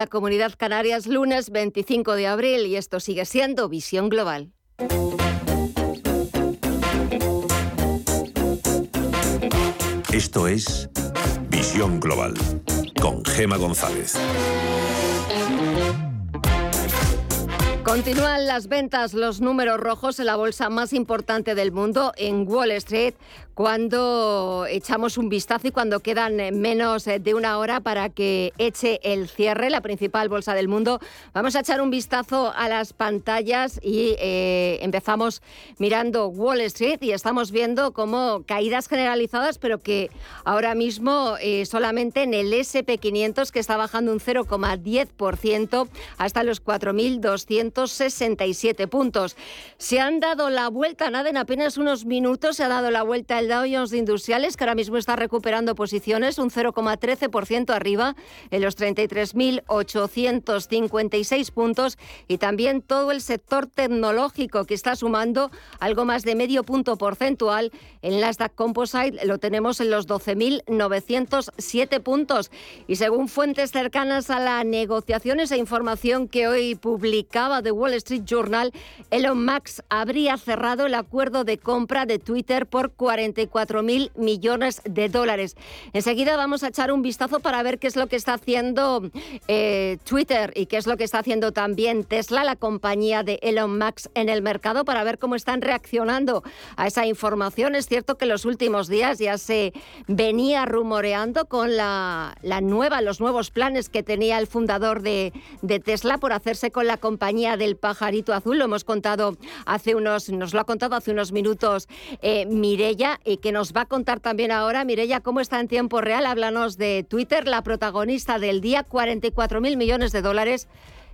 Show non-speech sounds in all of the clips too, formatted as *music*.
La Comunidad Canarias, lunes 25 de abril, y esto sigue siendo Visión Global. Esto es Visión Global con Gema González. Continúan las ventas, los números rojos en la bolsa más importante del mundo, en Wall Street, cuando echamos un vistazo y cuando quedan menos de una hora para que eche el cierre, la principal bolsa del mundo. Vamos a echar un vistazo a las pantallas y eh, empezamos mirando Wall Street y estamos viendo como caídas generalizadas, pero que ahora mismo eh, solamente en el SP500 que está bajando un 0,10% hasta los 4.267 puntos. Se han dado la vuelta, nada, en apenas unos minutos se ha dado la vuelta el Dow Jones de Industriales, que ahora mismo está recuperando posiciones, un 0,13% arriba en los 33.856 puntos. Y también todo el sector tecnológico, que está sumando algo más de medio punto porcentual. En Nasdaq Composite lo tenemos en los 12.907 puntos. Y según fuentes cercanas a la negociación, esa información que hoy publicaba Wall Street Journal, Elon Musk habría cerrado el acuerdo de compra de Twitter por 40 mil millones de dólares. Enseguida vamos a echar un vistazo para ver qué es lo que está haciendo eh, Twitter y qué es lo que está haciendo también Tesla, la compañía de Elon Musk en el mercado, para ver cómo están reaccionando a esa información. Es cierto que los últimos días ya se venía rumoreando con la nueva, los nuevos planes que tenía el fundador de, de Tesla por hacerse con la compañía del pajarito azul. Lo hemos contado hace unos, nos lo ha contado hace unos minutos eh, Mirella y que nos va a contar también ahora. Mirella, ¿cómo está en tiempo real? Háblanos de Twitter, la protagonista del día, 44 mil millones de dólares.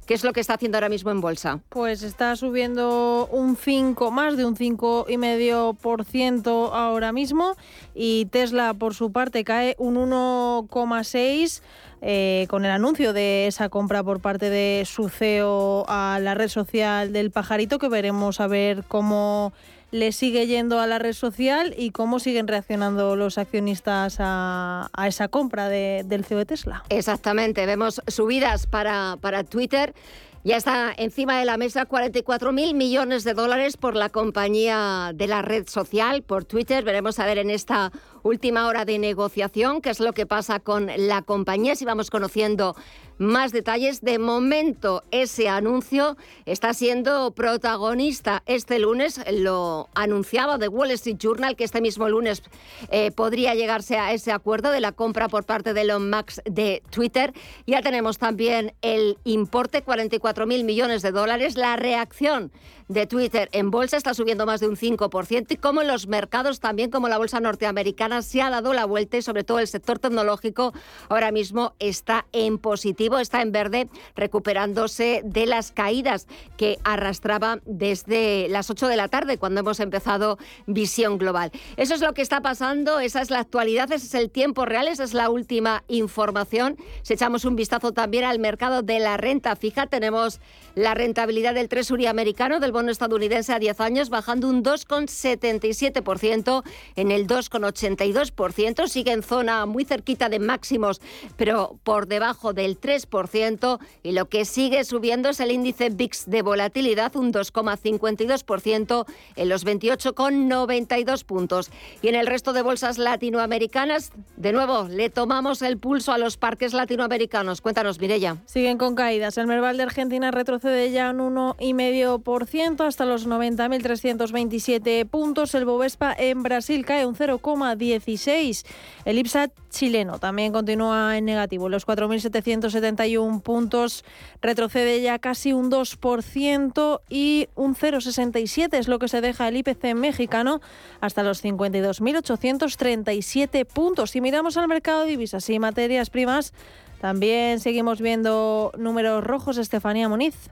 ¿Qué es lo que está haciendo ahora mismo en bolsa? Pues está subiendo un 5, más de un 5,5% ahora mismo y Tesla por su parte cae un 1,6%. Eh, con el anuncio de esa compra por parte de su CEO a la red social del pajarito, que veremos a ver cómo le sigue yendo a la red social y cómo siguen reaccionando los accionistas a, esa compra del CEO de Tesla. Exactamente, vemos subidas para, para Twitter. Ya está encima de la mesa 44 mil millones de dólares por la compañía de la red social, por Twitter. Veremos a ver en esta última hora de negociación qué es lo que pasa con la compañía, si vamos conociendo más detalles. De momento, ese anuncio está siendo protagonista este lunes. Lo anunciaba The Wall Street Journal que este mismo lunes eh, podría llegarse a ese acuerdo de la compra por parte de Elon Musk de Twitter. Ya tenemos también el importe, 44 mil millones de dólares. La reacción de Twitter en bolsa está subiendo más de un 5% y como en los mercados también, como la bolsa norteamericana, se ha dado la vuelta y sobre todo el sector tecnológico ahora mismo está en positivo, está en verde, recuperándose de las caídas que arrastraba desde las 8 de la tarde cuando hemos empezado Visión Global. Eso es lo que está pasando, esa es la actualidad, ese es el tiempo real, esa es la última información. Si echamos un vistazo también al mercado de la renta fija, tenemos la rentabilidad del Tresuri americano, del bono estadounidense a 10 años, bajando un 2,77% en el 2,82%. Sigue en zona muy cerquita de máximos, pero por debajo del 3%. Y lo que sigue subiendo es el índice VIX de volatilidad, un 2,52% en los 28,92 puntos. Y en el resto de bolsas latinoamericanas, de nuevo, le tomamos el pulso a los parques latinoamericanos. Cuéntanos, Mirella. Siguen con caídas. El Merval de Argentina retrocede ya un 1,5% hasta los 90.327 puntos. El Bovespa en Brasil cae un 0,16. El IPSA chileno también continúa en negativo. Los 4.771 puntos retrocede ya casi un 2% y un 0,67 es lo que se deja el IPC mexicano hasta los 52.837 puntos. Si miramos al mercado de divisas y materias primas, también seguimos viendo números rojos. Estefanía Muniz.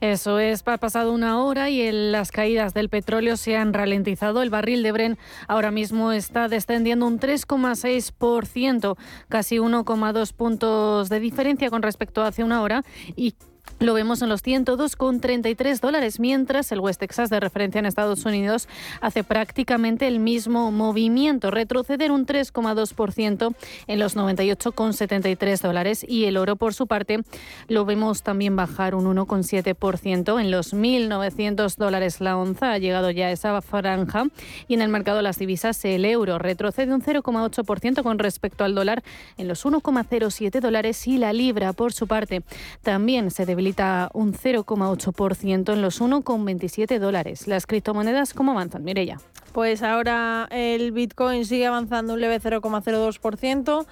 Eso es, ha pasado una hora y las caídas del petróleo se han ralentizado. El barril de Bren ahora mismo está descendiendo un 3,6%, casi 1,2 puntos de diferencia con respecto a hace una hora y lo vemos en los 102,33 dólares, mientras el West Texas de referencia en Estados Unidos hace prácticamente el mismo movimiento, retroceder un 3,2% en los 98,73 dólares y el oro por su parte lo vemos también bajar un 1,7% en los 1.900 dólares la onza, ha llegado ya a esa franja y en el mercado de las divisas el euro retrocede un 0,8% con respecto al dólar en los 1,07 dólares y la libra por su parte también se debilita un 0,8% en los 1,27 dólares. Las criptomonedas, ¿cómo avanzan? ya. Pues ahora el Bitcoin sigue avanzando un leve 0,02%,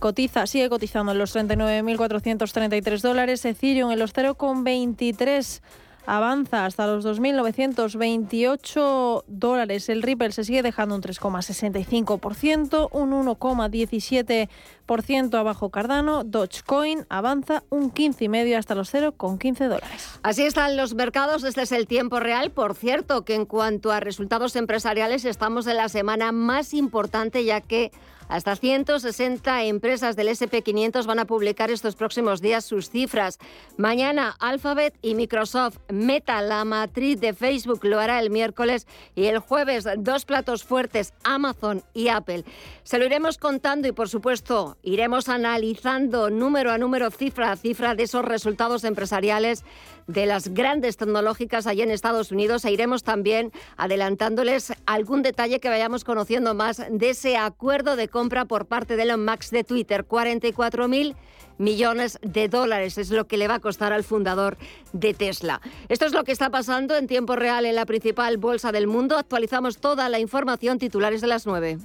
cotiza, sigue cotizando en los 39.433 dólares, Ethereum en los 0,23 avanza hasta los 2.928 dólares. El Ripple se sigue dejando un 3,65%, un 1,17% abajo Cardano. Dogecoin avanza un 15,5% hasta los 0,15 dólares. Así están los mercados. Este es el tiempo real. Por cierto, que en cuanto a resultados empresariales, estamos en la semana más importante ya que hasta 160 empresas del SP500 van a publicar estos próximos días sus cifras. Mañana Alphabet y Microsoft. Meta, la matriz de Facebook, lo hará el miércoles y el jueves dos platos fuertes, Amazon y Apple. Se lo iremos contando y por supuesto iremos analizando número a número, cifra a cifra de esos resultados empresariales de las grandes tecnológicas allí en Estados Unidos e iremos también adelantándoles algún detalle que vayamos conociendo más de ese acuerdo de compra por parte de Elon Musk de Twitter. 44 mil millones de dólares es lo que le va a costar al fundador de Tesla. Esto es lo que está pasando en tiempo real en la principal bolsa del mundo. Actualizamos toda la información titulares de las 9.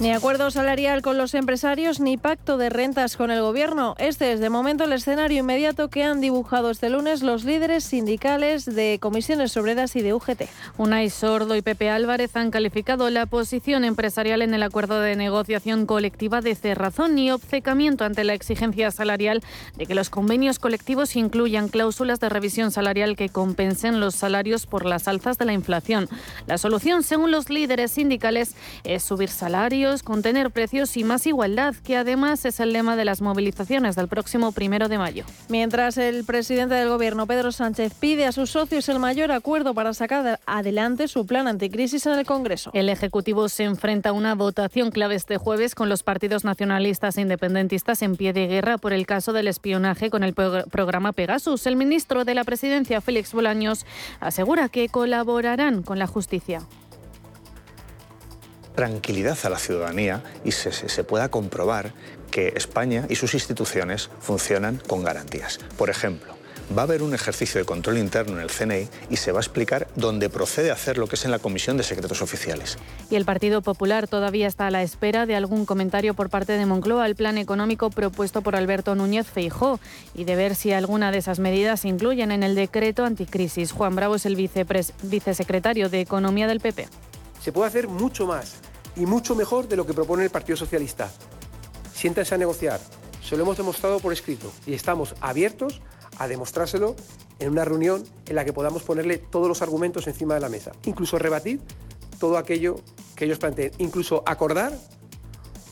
Ni acuerdo salarial con los empresarios ni pacto de rentas con el gobierno. Este es de momento el escenario inmediato que han dibujado este lunes los líderes sindicales de comisiones obreras y de UGT. Unai Sordo y Pepe Álvarez han calificado la posición empresarial en el acuerdo de negociación colectiva de cerrazón y obcecamiento ante la exigencia salarial de que los convenios colectivos incluyan cláusulas de revisión salarial que compensen los salarios por las alzas de la inflación. La solución, según los líderes sindicales, es subir salarios contener precios y más igualdad, que además es el lema de las movilizaciones del próximo primero de mayo. Mientras el presidente del Gobierno, Pedro Sánchez, pide a sus socios el mayor acuerdo para sacar adelante su plan anticrisis en el Congreso. El Ejecutivo se enfrenta a una votación clave este jueves con los partidos nacionalistas e independentistas en pie de guerra por el caso del espionaje con el programa Pegasus. El ministro de la Presidencia, Félix Bolaños, asegura que colaborarán con la justicia tranquilidad a la ciudadanía y se, pueda comprobar que España y sus instituciones funcionan con garantías. Por ejemplo, va a haber un ejercicio de control interno en el CNI y se va a explicar dónde procede a hacer lo que es en la Comisión de Secretos Oficiales. Y el Partido Popular todavía está a la espera de algún comentario por parte de Moncloa al plan económico propuesto por Alberto Núñez Feijó y de ver si alguna de esas medidas se incluyen en el decreto anticrisis. Juan Bravo es el vicesecretario de Economía del PP. Se puede hacer mucho más y mucho mejor de lo que propone el Partido Socialista. Siéntense a negociar, se lo hemos demostrado por escrito y estamos abiertos a demostrárselo en una reunión en la que podamos ponerle todos los argumentos encima de la mesa, incluso rebatir todo aquello que ellos planteen, incluso acordar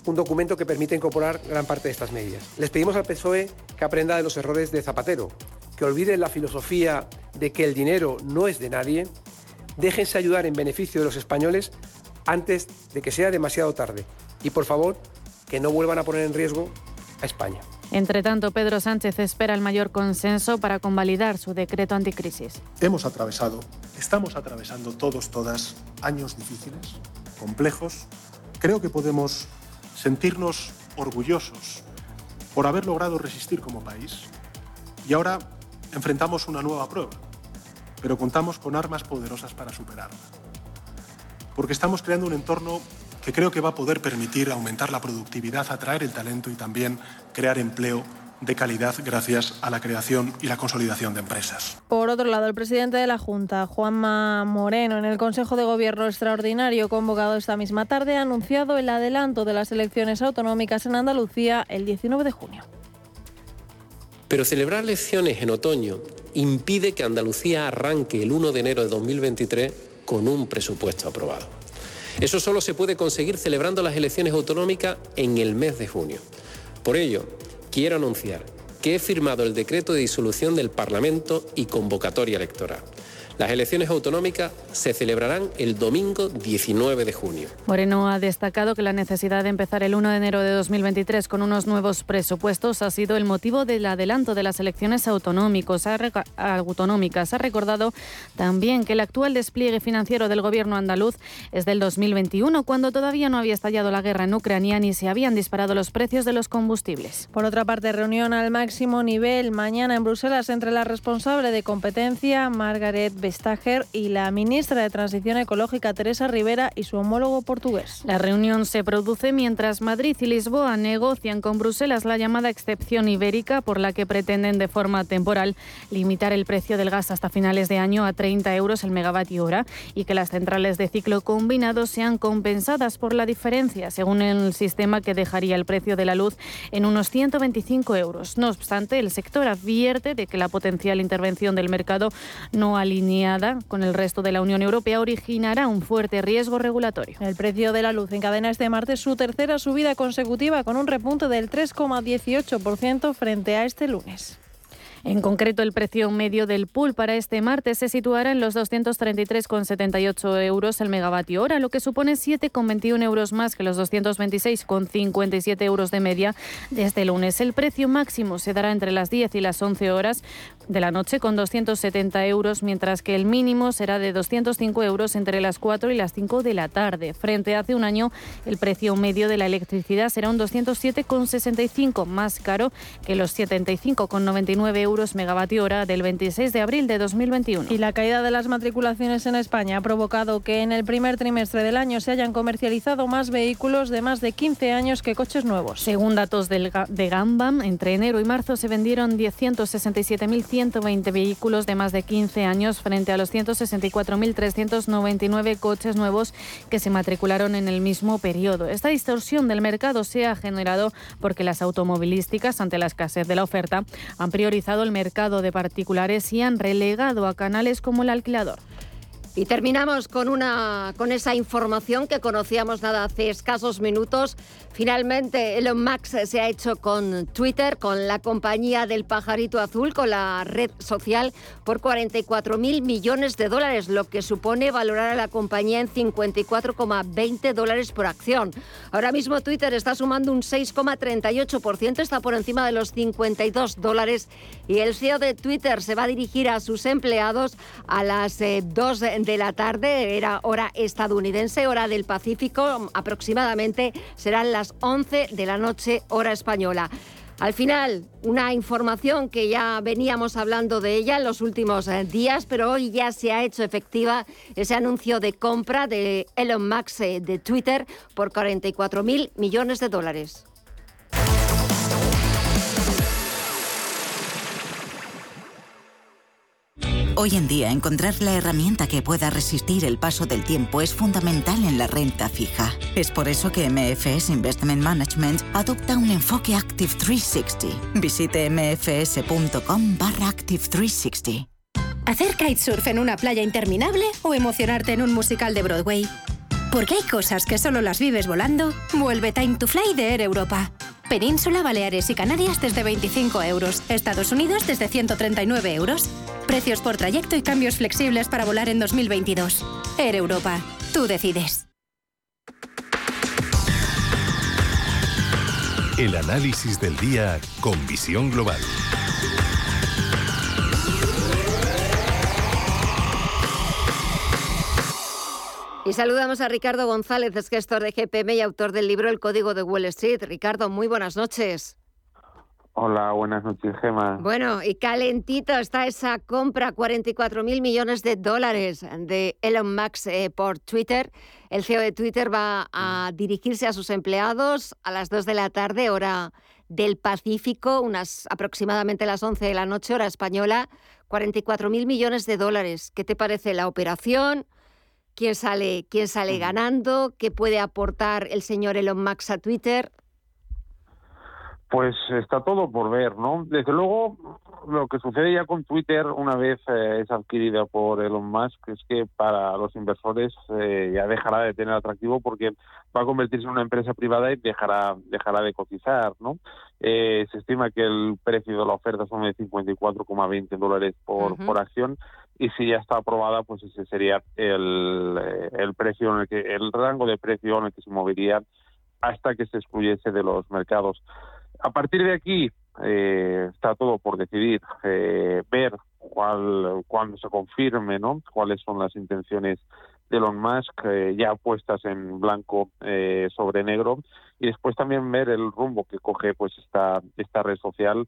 un documento que permite incorporar gran parte de estas medidas. Les pedimos al PSOE que aprenda de los errores de Zapatero, que olviden la filosofía de que el dinero no es de nadie, déjense ayudar en beneficio de los españoles antes de que sea demasiado tarde. Y por favor, que no vuelvan a poner en riesgo a España. Entre tanto, Pedro Sánchez espera el mayor consenso para convalidar su decreto anticrisis. Hemos atravesado, estamos atravesando todos, todas, años difíciles, complejos. Creo que podemos sentirnos orgullosos por haber logrado resistir como país. Y ahora enfrentamos una nueva prueba, pero contamos con armas poderosas para superarla porque estamos creando un entorno que creo que va a poder permitir aumentar la productividad, atraer el talento y también crear empleo de calidad gracias a la creación y la consolidación de empresas. Por otro lado, el presidente de la Junta, Juanma Moreno, en el Consejo de Gobierno extraordinario convocado esta misma tarde, ha anunciado el adelanto de las elecciones autonómicas en Andalucía el 19 de junio. Pero celebrar elecciones en otoño impide que Andalucía arranque el 1 de enero de 2023 con un presupuesto aprobado. Eso solo se puede conseguir celebrando las elecciones autonómicas en el mes de junio. Por ello, quiero anunciar que he firmado el decreto de disolución del Parlamento y convocatoria electoral. Las elecciones autonómicas se celebrarán el domingo 19 de junio. Moreno ha destacado que la necesidad de empezar el 1 de enero de 2023 con unos nuevos presupuestos ha sido el motivo del adelanto de las elecciones autonómicas. Ha recordado también que el actual despliegue financiero del gobierno andaluz es del 2021, cuando todavía no había estallado la guerra en Ucrania ni se habían disparado los precios de los combustibles. Por otra parte, reunión al máximo nivel mañana en Bruselas entre la responsable de competencia, Margaret Vestager y la ministra de Transición Ecológica, Teresa Rivera, y su homólogo portugués. La reunión se produce mientras Madrid y Lisboa negocian con Bruselas la llamada excepción ibérica, por la que pretenden de forma temporal limitar el precio del gas hasta finales de año a 30 euros el megavatio hora y que las centrales de ciclo combinado sean compensadas por la diferencia, según el sistema que dejaría el precio de la luz en unos 125 euros. No obstante, el sector advierte de que la potencial intervención del mercado no alinea con el resto de la Unión Europea originará un fuerte riesgo regulatorio. El precio de la luz encadena este martes su tercera subida consecutiva con un repunte del 3,18% frente a este lunes. En concreto, el precio medio del pool para este martes se situará en los 233,78 euros el megavatio hora, lo que supone 7,21 euros más que los 226,57 euros de media desde el lunes. El precio máximo se dará entre las 10 y las 11 horas de la noche con 270 euros, mientras que el mínimo será de 205 euros entre las 4 y las 5 de la tarde. Frente a hace un año, el precio medio de la electricidad será un 207,65, más caro que los 75,99 euros megavatio hora del 26 de abril de 2021. Y la caída de las matriculaciones en España ha provocado que en el primer trimestre del año se hayan comercializado más vehículos de más de 15 años que coches nuevos. Según datos del, de Gambam, entre enero y marzo se vendieron 167.120 vehículos de más de 15 años frente a los 164.399 coches nuevos que se matricularon en el mismo periodo. Esta distorsión del mercado se ha generado porque las automovilísticas, ante la escasez de la oferta, han priorizado el mercado de particulares y han relegado a canales como el alquilador. Y terminamos con, una, con esa información que conocíamos nada hace escasos minutos. Finalmente, Elon Musk se ha hecho con Twitter, con la compañía del pajarito azul, con la red social, por 44 mil millones de dólares, lo que supone valorar a la compañía en 54,20 dólares por acción. Ahora mismo Twitter está sumando un 6,38%, está por encima de los 52 dólares y el CEO de Twitter se va a dirigir a sus empleados a las 2 eh, de la tarde, era hora estadounidense, hora del Pacífico, aproximadamente serán las 11 de la noche, hora española. Al final, una información que ya veníamos hablando de ella en los últimos eh, días, pero hoy ya se ha hecho efectiva ese anuncio de compra de Elon Musk eh, de Twitter por 44 mil millones de dólares. Hoy en día, encontrar la herramienta que pueda resistir el paso del tiempo es fundamental en la renta fija. Es por eso que MFS Investment Management adopta un enfoque Active 360. Visite mfs.com barra Active 360. ¿Hacer kitesurf en una playa interminable o emocionarte en un musical de Broadway? Porque hay cosas que solo las vives volando. Vuelve Time to Fly de Air Europa. Península, Baleares y Canarias desde 25 euros. Estados Unidos desde 139 euros. Precios por trayecto y cambios flexibles para volar en 2022. Air Europa. Tú decides. El análisis del día con visión global. Y saludamos a Ricardo González, es gestor de GPM y autor del libro El Código de Wall Street. Ricardo, muy buenas noches. Hola, buenas noches, Gema. Bueno, y calentito está esa compra, 44 mil millones de dólares de Elon Musk eh, por Twitter. El CEO de Twitter va a dirigirse a sus empleados a las 2 de la tarde, hora del Pacífico, unas aproximadamente las 11 de la noche, hora española. 44 mil millones de dólares. ¿Qué te parece la operación? Quién sale, quién sale ganando, qué puede aportar el señor Elon Musk a Twitter. Pues está todo por ver, ¿no? Desde luego, lo que sucede ya con Twitter una vez eh, es adquirida por Elon Musk es que para los inversores eh, ya dejará de tener atractivo porque va a convertirse en una empresa privada y dejará dejará de cotizar, ¿no? Eh, se estima que el precio de la oferta son de 54,20 dólares por, por acción y si ya está aprobada, pues ese sería el, el precio en el que el rango de precio en el que se movería hasta que se excluyese de los mercados. A partir de aquí eh, está todo por decidir, eh, ver cuál, cuando se confirme, ¿no? Cuáles son las intenciones de Elon Musk eh, ya puestas en blanco sobre negro y después también ver el rumbo que coge pues esta esta red social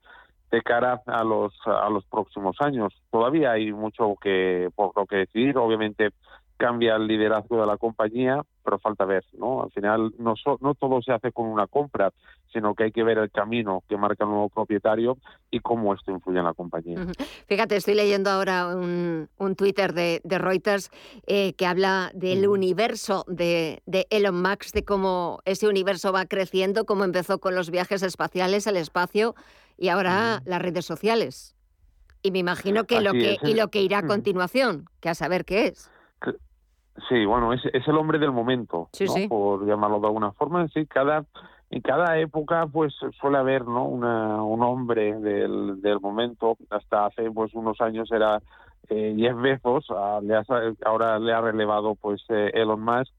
de cara a los a los próximos años. Todavía hay mucho que por lo que decidir, obviamente cambia el liderazgo de la compañía, pero falta ver, ¿no? Al final no, no todo se hace con una compra, sino que hay que ver el camino que marca el nuevo propietario y cómo esto influye en la compañía. Fíjate, estoy leyendo ahora un, un Twitter de, de Reuters eh, que habla del universo de, de, Elon Musk, de cómo ese universo va creciendo, cómo empezó con los viajes espaciales al espacio y ahora las redes sociales. Y me imagino que lo que, y lo que irá a continuación, que a saber qué es. Sí, bueno, es, es el hombre del momento, ¿no? por llamarlo de alguna forma. Sí, cada en cada época pues suele haber no Una, un hombre del, del momento. Hasta hace pues unos años era eh, Jeff Bezos. Ahora le ha relevado pues eh, Elon Musk.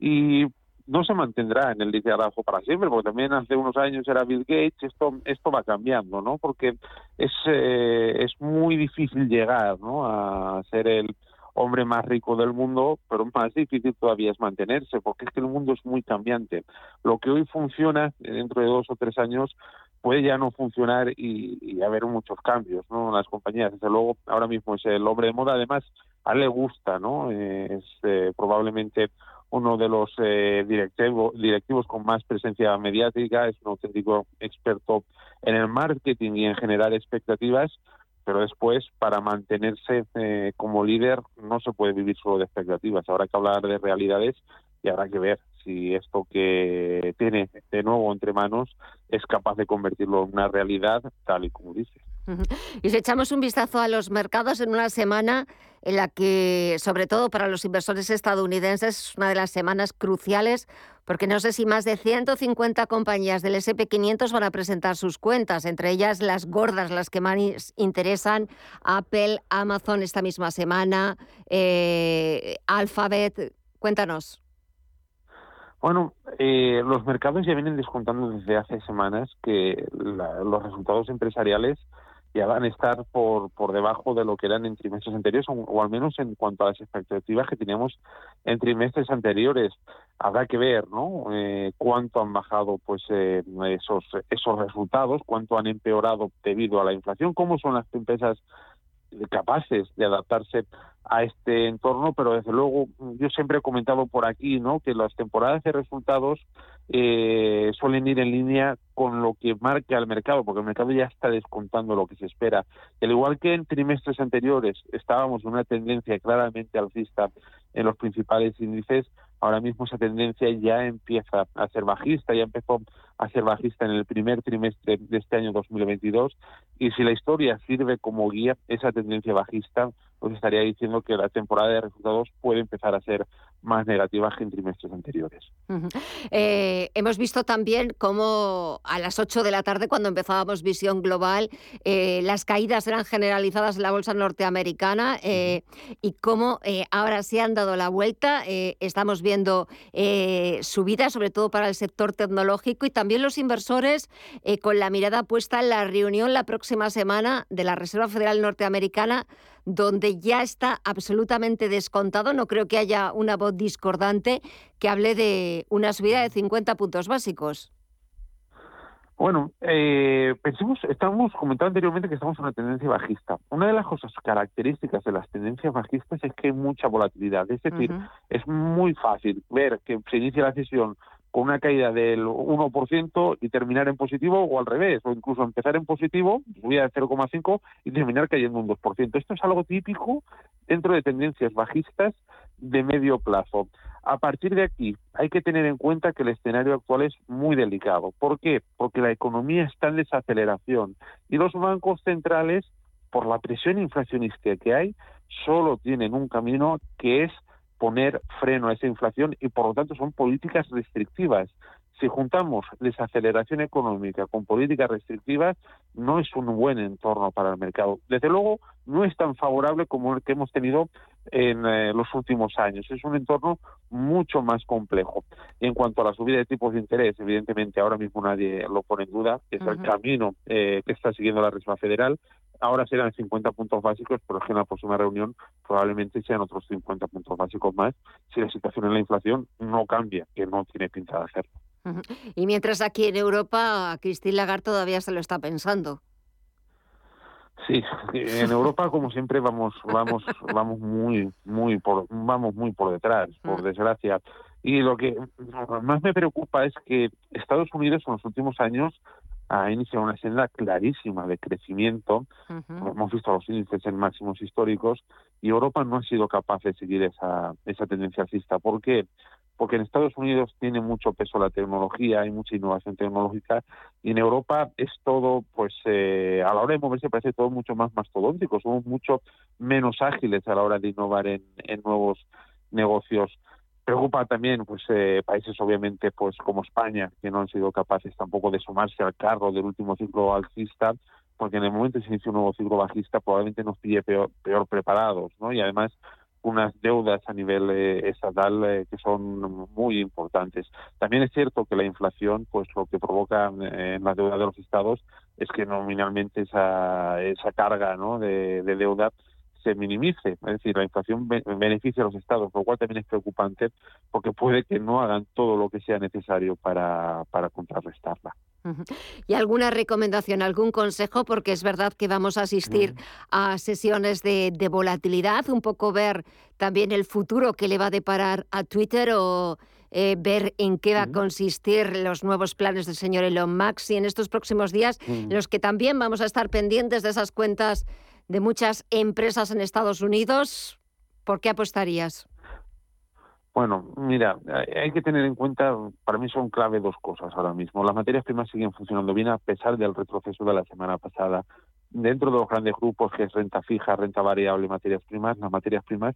Y no se mantendrá en el liderazgo para siempre porque también hace unos años era Bill Gates. Esto esto va cambiando no porque es eh, es muy difícil llegar no a ser el hombre más rico del mundo, pero más difícil todavía es mantenerse, porque es que el mundo es muy cambiante. Lo que hoy funciona dentro de dos o tres años puede ya no funcionar y, haber muchos cambios ¿no? las compañías. Desde luego, ahora mismo es el hombre de moda, además, a él le gusta, ¿no? es eh, probablemente uno de los eh, directivos con más presencia mediática, es un auténtico experto en el marketing y en generar expectativas, pero después para mantenerse eh, como líder no se puede vivir solo de expectativas, habrá que hablar de realidades y habrá que ver si esto que tiene de nuevo entre manos es capaz de convertirlo en una realidad tal y como dice. Y si echamos un vistazo a los mercados en una semana en la que, sobre todo para los inversores estadounidenses, es una de las semanas cruciales, porque no sé si más de 150 compañías del SP500 van a presentar sus cuentas, entre ellas las gordas, las que más interesan, Apple, Amazon esta misma semana, eh, Alphabet. Cuéntanos. Bueno, eh, los mercados ya vienen descontando desde hace semanas que los resultados empresariales ya van a estar por, por debajo de lo que eran en trimestres anteriores, o, al menos en cuanto a las expectativas que teníamos en trimestres anteriores. Habrá que ver ¿no? Eh, cuánto han bajado pues eh, esos, esos resultados, cuánto han empeorado debido a la inflación, cómo son las empresas capaces de adaptarse a este entorno, pero desde luego yo siempre he comentado por aquí, ¿no? Que las temporadas de resultados eh, suelen ir en línea con lo que marca el mercado, porque el mercado ya está descontando lo que se espera. al igual que en trimestres anteriores estábamos en una tendencia claramente alcista en los principales índices, ahora mismo esa tendencia ya empieza a ser bajista, ya empezó a ser bajista en el primer trimestre de este año 2022 y si la historia sirve como guía, esa tendencia bajista pues estaría diciendo que la temporada de resultados puede empezar a ser más negativa que en trimestres anteriores. Eh, hemos visto también cómo a las 8 de la tarde, cuando empezábamos Visión Global, eh, las caídas eran generalizadas en la bolsa norteamericana eh, y cómo ahora se han dado la vuelta. estamos viendo subidas, sobre todo para el sector tecnológico y también los inversores con la mirada puesta en la reunión la próxima semana de la Reserva Federal Norteamericana donde ya está absolutamente descontado. No creo que haya una voz discordante que hable de una subida de 50 puntos básicos. Bueno, eh, pensemos, estábamos comentando anteriormente que estamos en una tendencia bajista. Una de las cosas características de las tendencias bajistas es que hay mucha volatilidad. Es decir, es muy fácil ver que se inicia la sesión con una caída del 1% y terminar en positivo o al revés, o incluso empezar en positivo, subida de 0,5 y terminar cayendo un 2%. Esto es algo típico dentro de tendencias bajistas de medio plazo. A partir de aquí, hay que tener en cuenta que el escenario actual es muy delicado. ¿Por qué? Porque la economía está en desaceleración y los bancos centrales, por la presión inflacionista que hay, solo tienen un camino que es poner freno a esa inflación y por lo tanto son políticas restrictivas si juntamos desaceleración económica con políticas restrictivas, no es un buen entorno para el mercado. Desde luego, no es tan favorable como el que hemos tenido en eh, los últimos años. Es un entorno mucho más complejo. Y en cuanto a la subida de tipos de interés, evidentemente ahora mismo nadie lo pone en duda, es el camino eh, que está siguiendo la Reserva Federal. Ahora serán 50 puntos básicos, pero es que en la próxima reunión probablemente sean otros 50 puntos básicos más si la situación en la inflación no cambia, que no tiene pinta de hacerlo. Y mientras aquí en Europa, Christine Lagarde todavía se lo está pensando. Sí, en Europa como siempre vamos vamos vamos muy muy por vamos muy por detrás, por desgracia. Y lo que más me preocupa es que Estados Unidos en los últimos años ha iniciado una senda clarísima de crecimiento. Hemos visto los índices en máximos históricos y Europa no ha sido capaz de seguir esa, esa tendencia alcista. ¿Por qué? porque en Estados Unidos tiene mucho peso la tecnología, hay mucha innovación tecnológica, y en Europa es todo, pues eh, a la hora de moverse parece todo mucho más mastodóntico, somos mucho menos ágiles a la hora de innovar en, nuevos negocios. Preocupa también pues eh, países obviamente pues como España, que no han sido capaces tampoco de sumarse al carro del último ciclo alcista, porque en el momento que se inicia un nuevo ciclo bajista probablemente nos pille peor, peor preparados, ¿no? Y además unas deudas a nivel eh, estatal eh, que son muy importantes. También es cierto que la inflación, pues lo que provoca en la deuda de los estados es que nominalmente esa, esa carga ¿no? de, deuda se minimice, es decir, la inflación beneficia a los estados, lo cual también es preocupante porque puede que no hagan todo lo que sea necesario para, para contrarrestarla. ¿Y alguna recomendación, algún consejo? Porque es verdad que vamos a asistir mm. a sesiones de, volatilidad, un poco ver también el futuro que le va a deparar a Twitter o eh, ver en qué va a mm. consistir los nuevos planes del señor Elon Musk y en estos próximos días mm. en los que también vamos a estar pendientes de esas cuentas de muchas empresas en Estados Unidos. ¿Por qué apostarías? Bueno, mira, hay que tener en cuenta, para mí son clave dos cosas ahora mismo. Las materias primas siguen funcionando bien a pesar del retroceso de la semana pasada. Dentro de los grandes grupos que es renta fija, renta variable y materias primas, las materias primas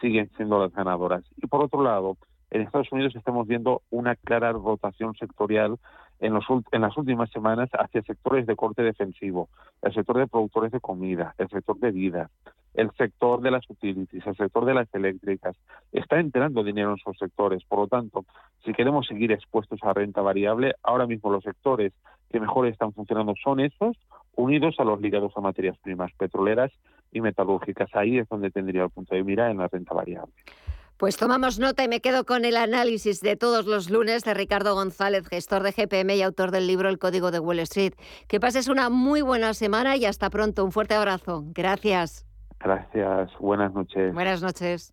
siguen siendo las ganadoras. Y por otro lado, en Estados Unidos estamos viendo una clara rotación sectorial en, los, en las últimas semanas hacia sectores de corte defensivo, el sector de productores de comida, el sector de vida, el sector de las utilities, el sector de las eléctricas. Está entrando dinero en esos sectores. Por lo tanto, si queremos seguir expuestos a renta variable, ahora mismo los sectores que mejor están funcionando son esos, unidos a los ligados a materias primas petroleras y metalúrgicas. Ahí es donde tendría el punto de mira en la renta variable. Pues tomamos nota y me quedo con el análisis de todos los lunes de Ricardo González, gestor de GPM y autor del libro El Código de Wall Street. Que pases una muy buena semana y hasta pronto. Un fuerte abrazo. Gracias. Gracias. Buenas noches. Buenas noches.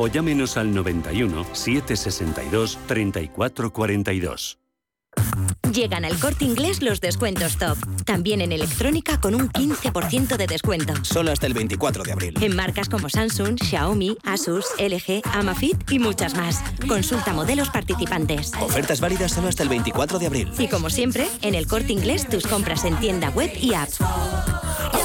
o llámenos al 91 762 3442. Llegan al corte inglés los descuentos top. También en electrónica con un 15% de descuento. Solo hasta el 24 de abril. En marcas como Samsung, Xiaomi, Asus, LG, Amafit y muchas más. Consulta modelos participantes. Ofertas válidas solo hasta el 24 de abril. Y como siempre, en el corte inglés tus compras en tienda web y app.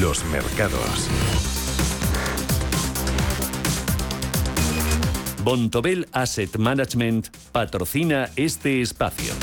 Los mercados. Bontobel Asset Management patrocina este espacio.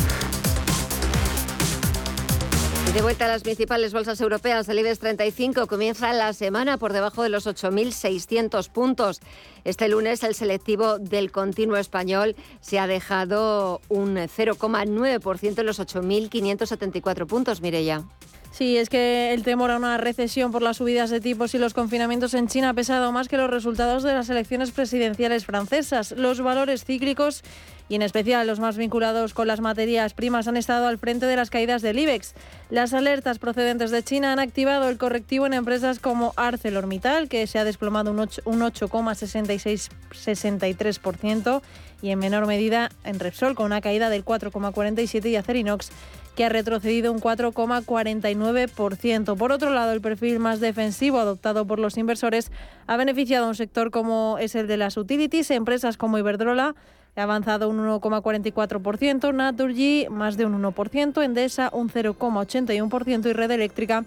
de vuelta a las principales bolsas europeas, el IBEX 35 comienza la semana por debajo de los 8.600 puntos. Este lunes el selectivo del continuo español se ha dejado un 0,9% en los 8.574 puntos, Mireya. Sí, es que el temor a una recesión por las subidas de tipos y los confinamientos en China ha pesado más que los resultados de las elecciones presidenciales francesas. Los valores cíclicos y en especial los más vinculados con las materias primas han estado al frente de las caídas del IBEX. Las alertas procedentes de China han activado el correctivo en empresas como ArcelorMittal, que se ha desplomado un 8,63% y en menor medida en Repsol, con una caída del 4,47% y Acerinox que ha retrocedido un 4,49%. Por otro lado, el perfil más defensivo adoptado por los inversores ha beneficiado a un sector como es el de las utilities, empresas como Iberdrola, ha avanzado un 1,44%, Naturgy más de un 1%, Endesa un 0,81% y Red Eléctrica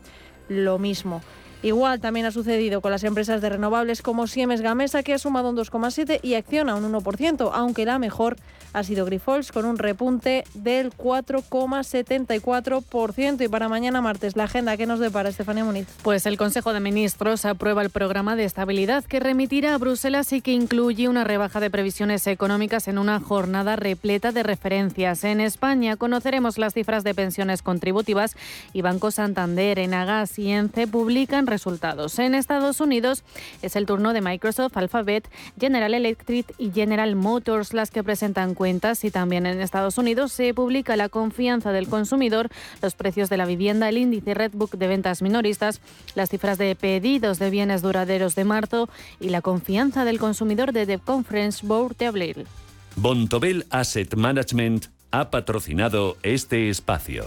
lo mismo. Igual también ha sucedido con las empresas de renovables como Siemens Gamesa, que ha sumado un 2,7% y Acciona un 1%, aunque la mejor ha sido Grifols con un repunte del 4,74%. Y para mañana martes, la agenda que nos depara Estefanía Muniz. Pues el Consejo de Ministros aprueba el programa de estabilidad que remitirá a Bruselas y que incluye una rebaja de previsiones económicas en una jornada repleta de referencias. En España conoceremos las cifras de pensiones contributivas y Banco Santander, Enagas y ENCE publican resultados. En Estados Unidos es el turno de Microsoft, Alphabet, General Electric y General Motors las que presentan cuentas y también en Estados Unidos se publica la confianza del consumidor, los precios de la vivienda, el índice Redbook de ventas minoristas, las cifras de pedidos de bienes duraderos de marzo y la confianza del consumidor de The Conference Board de abril. Bontobel Asset Management ha patrocinado este espacio.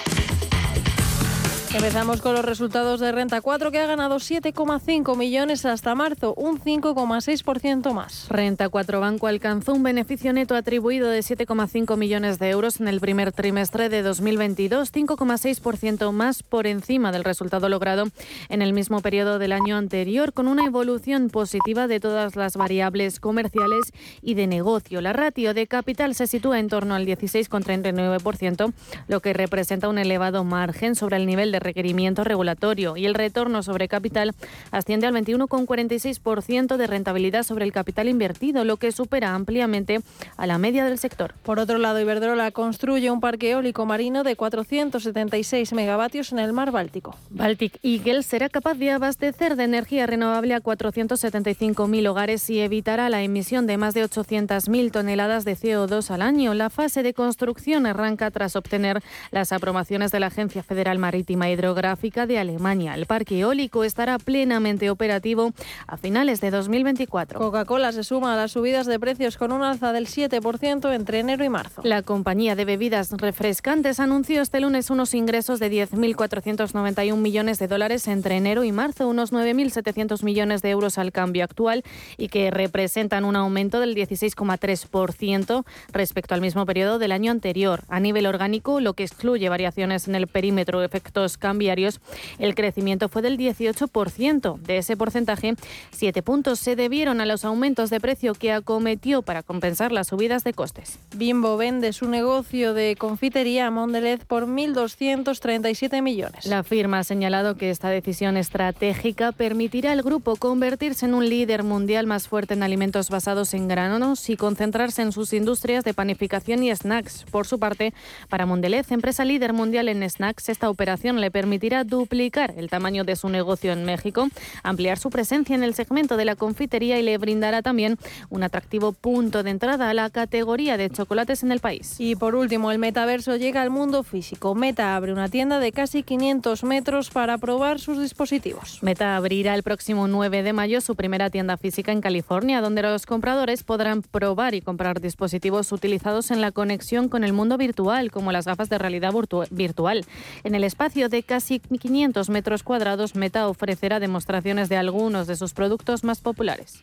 Empezamos con los resultados de Renta 4 que ha ganado 7,5 millones hasta marzo, un 5,6% más. Renta 4 Banco alcanzó un beneficio neto atribuido de 7,5 millones de euros en el primer trimestre de 2022, 5,6% más por encima del resultado logrado en el mismo periodo del año anterior, con una evolución positiva de todas las variables comerciales y de negocio. La ratio de capital se sitúa en torno al 16,39%, lo que representa un elevado margen sobre el nivel de requerimiento regulatorio y el retorno sobre capital asciende al 21,46% de rentabilidad sobre el capital invertido, lo que supera ampliamente a la media del sector. Por otro lado, Iberdrola construye un parque eólico marino de 476 megavatios en el mar Báltico. Baltic Eagle será capaz de abastecer de energía renovable a 475.000 hogares y evitará la emisión de más de 800.000 toneladas de CO2 al año. La fase de construcción arranca tras obtener las aprobaciones de la Agencia Federal Marítima hidrográfica de Alemania. El parque eólico estará plenamente operativo a finales de 2024. Coca-Cola se suma a las subidas de precios con un alza del 7% entre enero y marzo. La compañía de bebidas refrescantes anunció este lunes unos ingresos de 10.491 millones de dólares entre enero y marzo, unos 9.700 millones de euros al cambio actual y que representan un aumento del 16,3% respecto al mismo periodo del año anterior. A nivel orgánico, lo que excluye variaciones en el perímetro efectos cambiarios, el crecimiento fue del 18%. De ese porcentaje, siete puntos se debieron a los aumentos de precio que acometió para compensar las subidas de costes. Bimbo vende su negocio de confitería a Mondelez por 1.237 millones. La firma ha señalado que esta decisión estratégica permitirá al grupo convertirse en un líder mundial más fuerte en alimentos basados en granos y concentrarse en sus industrias de panificación y snacks. Por su parte, para Mondelez, empresa líder mundial en snacks, esta operación le permitirá duplicar el tamaño de su negocio en México, ampliar su presencia en el segmento de la confitería y le brindará también un atractivo punto de entrada a la categoría de chocolates en el país. Y por último, el metaverso llega al mundo físico. Meta abre una tienda de casi 500 metros para probar sus dispositivos. Meta abrirá el próximo 9 de mayo su primera tienda física en California, donde los compradores podrán probar y comprar dispositivos utilizados en la conexión con el mundo virtual, como las gafas de realidad virtual. En el espacio de casi 500 metros cuadrados, Meta ofrecerá demostraciones de algunos de sus productos más populares.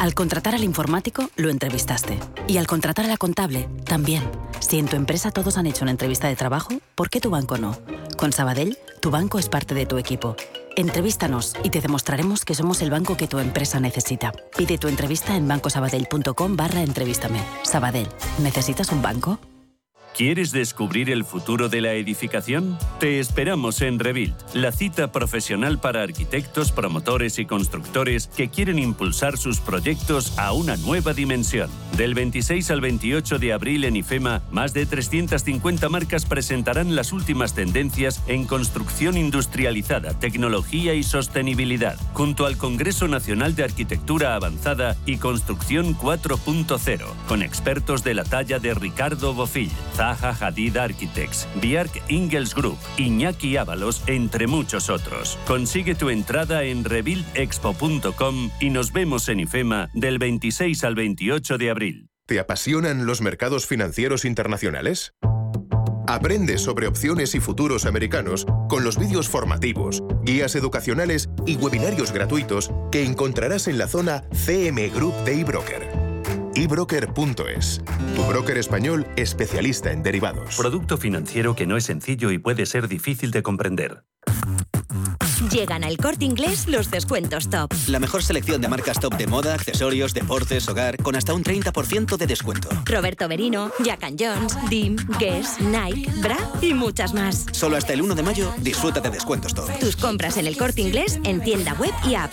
Al contratar al informático, lo entrevistaste. Y al contratar a la contable, también. Si en tu empresa todos han hecho una entrevista de trabajo, ¿por qué tu banco no? Con Sabadell, tu banco es parte de tu equipo. Entrevístanos y te demostraremos que somos el banco que tu empresa necesita. Pide tu entrevista en bancosabadell.com barra entrevístame. Sabadell, ¿necesitas un banco? ¿Quieres descubrir el futuro de la edificación? Te esperamos en Rebuild, la cita profesional para arquitectos, promotores y constructores que quieren impulsar sus proyectos a una nueva dimensión. Del 26 al 28 de abril en IFEMA, más de 350 marcas presentarán las últimas tendencias en construcción industrializada, tecnología y sostenibilidad, junto al Congreso Nacional de Arquitectura Avanzada y Construcción 4.0, con expertos de la talla de Ricardo Bofill, Zaha Hadid Architects, Biark Ingels Group, Iñaki Ábalos, entre muchos otros. Consigue tu entrada en rebuildexpo.com y nos vemos en IFEMA del 26 al 28 de abril. ¿Te apasionan los mercados financieros internacionales? Aprende sobre opciones y futuros americanos con los vídeos formativos, guías educacionales y webinarios gratuitos que encontrarás en la zona CM Group de eBroker ebroker.es, tu broker español especialista en derivados. Producto financiero que no es sencillo y puede ser difícil de comprender. Llegan al corte inglés los descuentos top. La mejor selección de marcas top de moda, accesorios, deportes, hogar, con hasta un 30% de descuento. Roberto Berino, Jack Jones, Dim, Guess, Nike, Bra y muchas más. Solo hasta el 1 de mayo disfruta de descuentos top. Tus compras en el corte inglés en tienda web y app.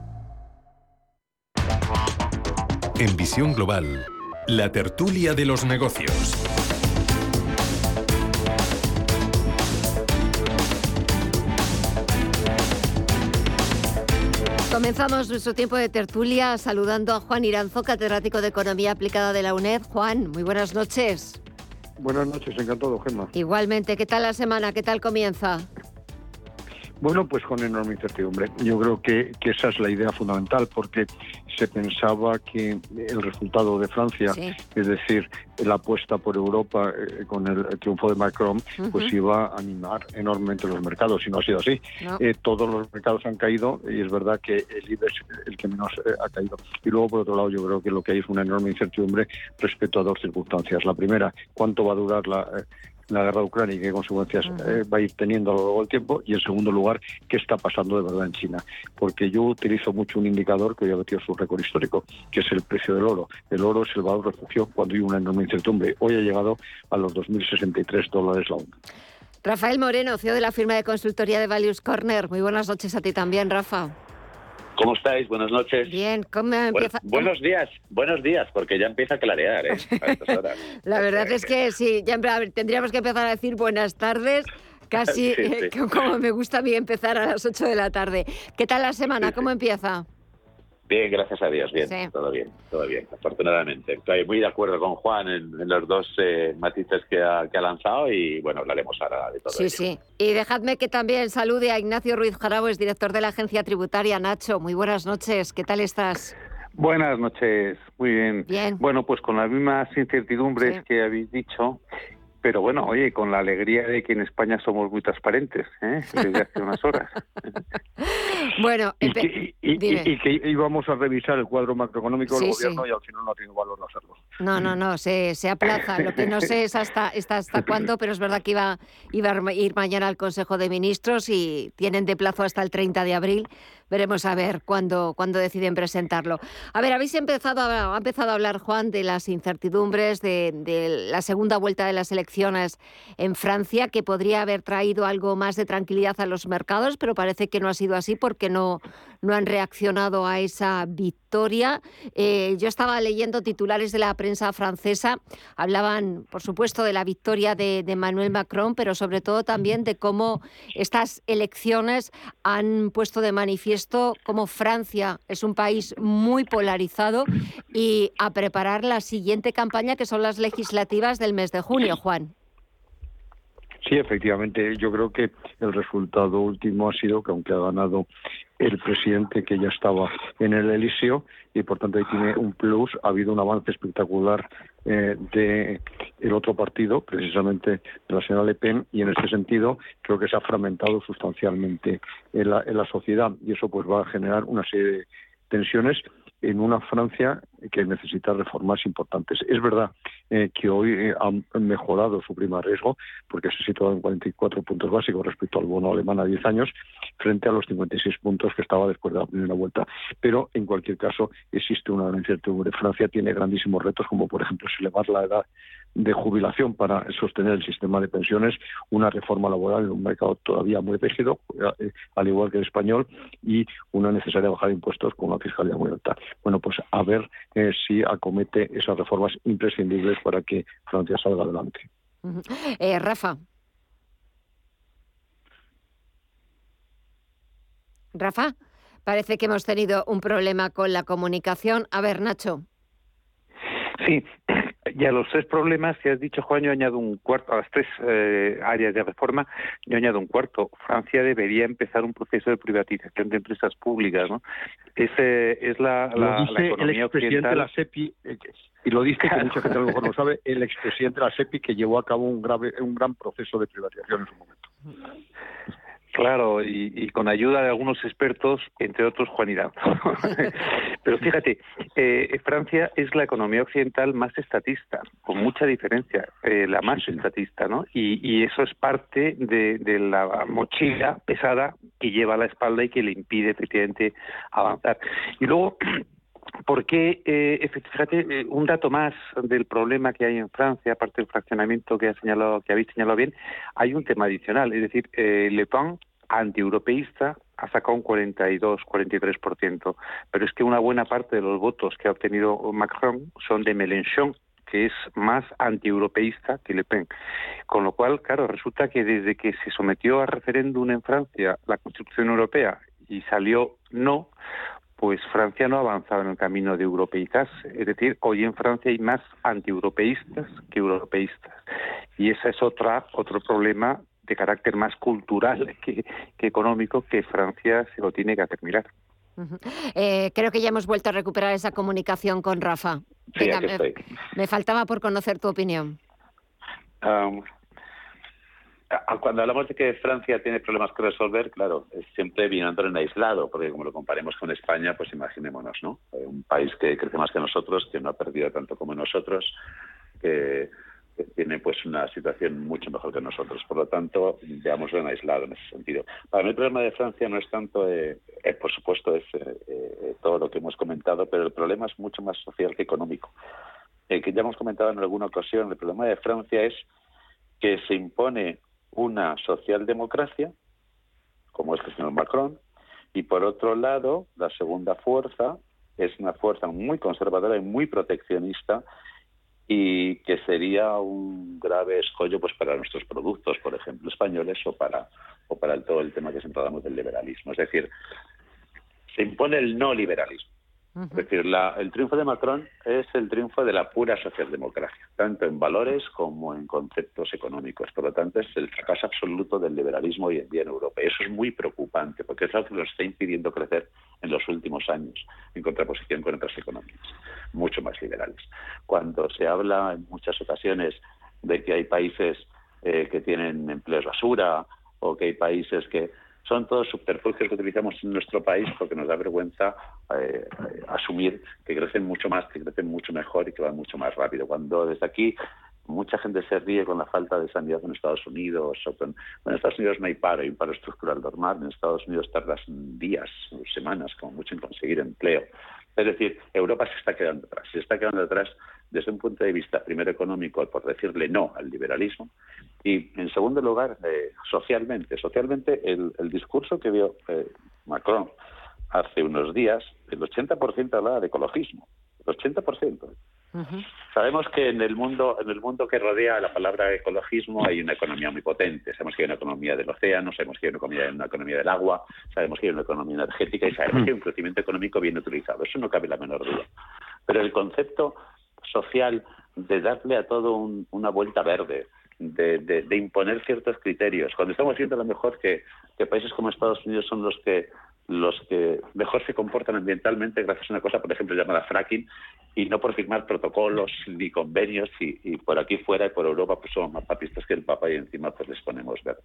En Visión Global, la tertulia de los negocios. Comenzamos nuestro tiempo de tertulia saludando a Juan Iranzo, catedrático de Economía Aplicada de la UNED. Juan, muy buenas noches. Buenas noches, encantado, Gemma. Igualmente, ¿qué tal la semana? ¿Qué tal comienza? Bueno, pues con enorme incertidumbre. Yo creo que, esa es la idea fundamental, porque se pensaba que el resultado de Francia, es decir, la apuesta por Europa eh, con el, triunfo de Macron, pues iba a animar enormemente los mercados, y no ha sido así. Eh, todos los mercados han caído y es verdad que el IBEX el que menos eh, ha caído. Y luego, por otro lado, yo creo que lo que hay es una enorme incertidumbre respecto a dos circunstancias. La primera, cuánto va a durar la la guerra de Ucrania y qué consecuencias eh, va a ir teniendo a lo largo del tiempo. Y en segundo lugar, qué está pasando de verdad en China. Porque yo utilizo mucho un indicador que hoy ha batido su récord histórico, que es el precio del oro. El oro es el valor refugio cuando hay una enorme incertidumbre. Hoy ha llegado a los 2.063 dólares la onza. Rafael Moreno, CEO de la firma de consultoría de Values Corner. Muy buenas noches a ti también, Rafa. ¿Cómo estáis? Buenas noches. Bien, ¿cómo empieza? buenos días, buenos días, porque ya empieza a clarear, ¿eh? A estas *laughs* horas. La verdad es que sí, ya tendríamos que empezar a decir buenas tardes, casi *laughs* como me gusta a mí empezar a las 8 de la tarde. ¿Qué tal la semana? ¿Cómo empieza? Bien, gracias a Dios, bien, todo bien, todo bien, afortunadamente. Estoy muy de acuerdo con Juan en, los dos eh, matices que ha, lanzado y bueno, hablaremos ahora de todo Sí, sí. Y dejadme que también salude a Ignacio Ruiz es director de la Agencia Tributaria. Nacho, muy buenas noches, ¿qué tal estás? Buenas noches, muy bien. Bien. Bueno, pues con las mismas incertidumbres que habéis dicho pero bueno, oye, con la alegría de que en España somos muy transparentes, ¿eh? desde hace unas horas. *laughs* bueno, y que, y, íbamos a revisar el cuadro macroeconómico del gobierno y al final no ha tenido valor hacerlo. No, no, no, se, se aplaza. Lo que no sé es hasta, hasta, hasta *laughs* cuándo, pero es verdad que iba, iba a ir mañana al Consejo de Ministros y tienen de plazo hasta el 30 de abril veremos a ver cuándo, cuándo deciden presentarlo. A ver, habéis empezado a, ha empezado a hablar, Juan, de las incertidumbres de, la segunda vuelta de las elecciones en Francia, que podría haber traído algo más de tranquilidad a los mercados, pero parece que no ha sido así porque no, no han reaccionado a esa victoria. Eh, yo estaba leyendo titulares de la prensa francesa, hablaban, por supuesto, de la victoria de, de Emmanuel Macron, pero sobre todo también de cómo estas elecciones han puesto de manifiesto esto como Francia es un país muy polarizado y a preparar la siguiente campaña que son las legislativas del mes de junio, Juan. Sí, efectivamente, yo creo que el resultado último ha sido que aunque ha ganado el presidente que ya estaba en el Elíseo y por tanto ahí tiene un plus, ha habido un avance espectacular eh, de el otro partido, precisamente de la señora Le Pen, y en este sentido creo que se ha fragmentado sustancialmente en la, en la sociedad y eso pues va a generar una serie de tensiones en una Francia que necesita reformas importantes. Es verdad eh, que hoy eh, han mejorado su prima riesgo porque se situado en 44 puntos básicos respecto al bono alemán a 10 años frente a los 56 puntos que estaba después de la primera vuelta. Pero en cualquier caso existe una gran incertidumbre. Francia tiene grandísimos retos como por ejemplo elevar la edad de jubilación para sostener el sistema de pensiones, una reforma laboral en un mercado todavía muy rígido, eh, al igual que el español, y una necesaria bajada de impuestos con una fiscalidad muy alta. Bueno, pues a ver eh, si acomete esas reformas imprescindibles para que Francia salga adelante. Eh, Rafa. Rafa, parece que hemos tenido un problema con la comunicación. A ver, Nacho. Sí, *coughs* y a los tres problemas que has dicho, Juan, yo añado un cuarto, a las tres eh, áreas de reforma, yo añado un cuarto. Francia debería empezar un proceso de privatización de empresas públicas, ¿no? Ese es la, la, lo dice el expresidente de la SEPI, eh, y lo dice que mucha gente a lo mejor no sabe, el expresidente de la SEPI que llevó a cabo un, grave, un gran proceso de privatización en su momento. Claro, y, con ayuda de algunos expertos, entre otros Juan Irán. *laughs* Pero fíjate, eh, Francia es la economía occidental más estatista, con mucha diferencia, eh, la más estatista, ¿no? Y, eso es parte de, de, la mochila pesada que lleva a la espalda y que le impide efectivamente avanzar. Y luego *clears throat* porque, eh, fíjate, eh, un dato más del problema que hay en Francia, aparte del fraccionamiento que, ha señalado, que habéis señalado bien, hay un tema adicional, es decir, eh, Le Pen, antieuropeísta, ha sacado un 42-43%, pero es que una buena parte de los votos que ha obtenido Macron son de Mélenchon, que es más antieuropeísta que Le Pen. Con lo cual, claro, resulta que desde que se sometió a referéndum en Francia la Constitución Europea y salió no, pues Francia no ha avanzado en el camino de europeizarse. Es decir, hoy en Francia hay más antieuropeístas que europeístas. Y ese es otra, otro problema de carácter más cultural que, económico que Francia se lo tiene que terminar. Eh, creo que ya hemos vuelto a recuperar esa comunicación con Rafa. me, faltaba por conocer tu opinión. Um, cuando hablamos de que Francia tiene problemas que resolver, claro, es siempre viendo en aislado, porque como lo comparemos con España, pues imaginémonos, ¿no? Eh, un país que crece más que nosotros, que no ha perdido tanto como nosotros, que, tiene pues una situación mucho mejor que nosotros. Por lo tanto, veámoslo en aislado en ese sentido. Para mí el problema de Francia no es tanto, eh, eh, por supuesto, es todo lo que hemos comentado, pero el problema es mucho más social que económico. que ya hemos comentado en alguna ocasión, el problema de Francia es que se impone una socialdemocracia, como es el señor Macron, y por otro lado, la segunda fuerza es una fuerza muy conservadora y muy proteccionista y que sería un grave escollo pues para nuestros productos, por ejemplo, españoles o para o para todo el tema que siempre hablamos del liberalismo. Es decir, se impone el no liberalismo. Es decir, el triunfo de Macron es el triunfo de la pura socialdemocracia, tanto en valores como en conceptos económicos. Por lo tanto, es el fracaso absoluto del liberalismo hoy en día en Europa. Y eso es muy preocupante, porque es algo que nos está impidiendo crecer en los últimos años, en contraposición con otras economías, mucho más liberales. Cuando se habla en muchas ocasiones de que hay países eh, que tienen empleos basura o que hay países que son todos subterfugios que utilizamos en nuestro país porque nos da vergüenza eh, asumir que crecen mucho más, que crecen mucho mejor y que van mucho más rápido. Cuando desde aquí mucha gente se ríe con la falta de sanidad en Estados Unidos. O en Estados Unidos no hay paro, hay un paro estructural normal. En Estados Unidos tardas días semanas, como mucho, en conseguir empleo. Es decir, Europa se está quedando atrás. Se está quedando atrás desde un punto de vista, primero económico, por decirle no al liberalismo, y en segundo lugar, eh, socialmente. Socialmente, el, discurso que vio eh, Macron hace unos días, el 80% hablaba de ecologismo. El 80%. Sabemos que en el mundo en el mundo que rodea la palabra ecologismo hay una economía muy potente. Sabemos que hay una economía del océano, sabemos que hay una economía, una economía del agua, sabemos que hay una economía energética y sabemos que hay un crecimiento económico bien utilizado. Eso no cabe la menor duda. Pero el concepto social de darle a todo una vuelta verde, de, imponer ciertos criterios. Cuando estamos viendo a lo mejor que, países como Estados Unidos son los que los que mejor se comportan ambientalmente gracias a una cosa, por ejemplo, llamada fracking, y no por firmar protocolos ni convenios, y, por aquí fuera y por Europa pues somos más papistas que el Papa y encima pues les ponemos verde.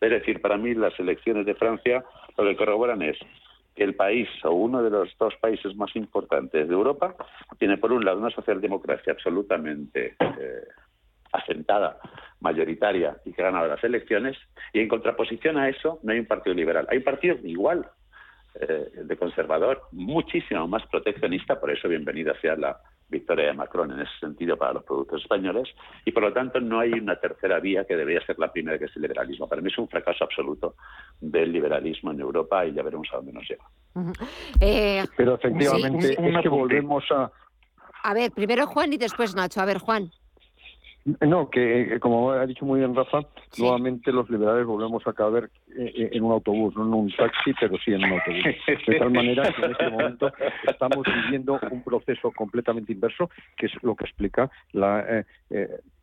Es decir, para mí las elecciones de Francia lo que corroboran es que el país o uno de los dos países más importantes de Europa tiene por un lado una socialdemocracia absolutamente eh, asentada, mayoritaria y que ha ganado las elecciones, y en contraposición a eso no hay un partido liberal. Hay un partido igual, eh, de conservador, muchísimo más proteccionista, por eso bienvenida sea la victoria de Macron en ese sentido para los productos españoles, y por lo tanto no hay una tercera vía que debería ser la primera, que es el liberalismo. Para mí es un fracaso absoluto del liberalismo en Europa y ya veremos a dónde nos lleva. Eh, Pero efectivamente es que volvemos a... A ver, primero Juan y después Nacho. A ver, Juan. No, que eh, como ha dicho muy bien Rafa, nuevamente los liberales volvemos a caber eh, eh, en un autobús, no en un taxi, pero sí en un autobús. De tal manera que en este momento estamos viviendo un proceso completamente inverso, que es lo que explica la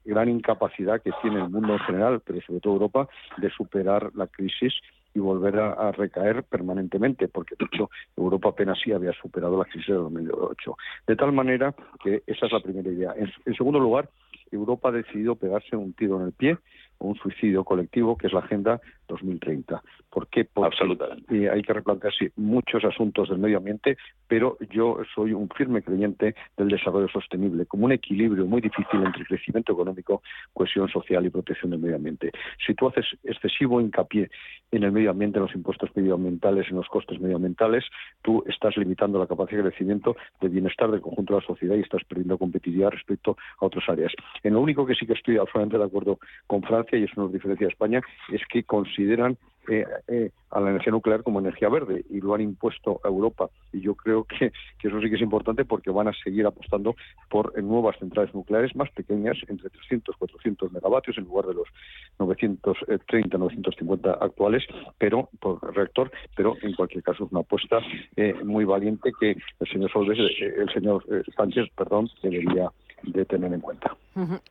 gran incapacidad que tiene el mundo en general, pero sobre todo Europa, de superar la crisis y volver a, recaer permanentemente, porque de hecho Europa apenas sí había superado la crisis de 2008. De tal manera que esa es la primera idea. en segundo lugar, Europa ha decidido pegarse un tiro en el pie, un suicidio colectivo, que es la Agenda 2030. ¿Por qué? Porque Absolutamente. hay que replantearse muchos asuntos del medio ambiente, pero yo soy un firme creyente del desarrollo sostenible, como un equilibrio muy difícil entre crecimiento económico, cohesión social y protección del medio ambiente. Si tú haces excesivo hincapié en el medio ambiente, en los impuestos medioambientales, en los costes medioambientales, tú estás limitando la capacidad de crecimiento de bienestar del conjunto de la sociedad y estás perdiendo competitividad respecto a otras áreas. En lo único que sí que estoy absolutamente de acuerdo con Francia, y eso nos diferencia de España, es que consideran eh, eh, a la energía nuclear como energía verde y lo han impuesto a Europa. Y yo creo que, eso sí que es importante porque van a seguir apostando por nuevas centrales nucleares más pequeñas, entre 300 y 400 megavatios en lugar de los 930, 950 actuales, pero por reactor, pero en cualquier caso es una apuesta eh, muy valiente que el señor Solves, el señor Sánchez, perdón, debería de tener en cuenta.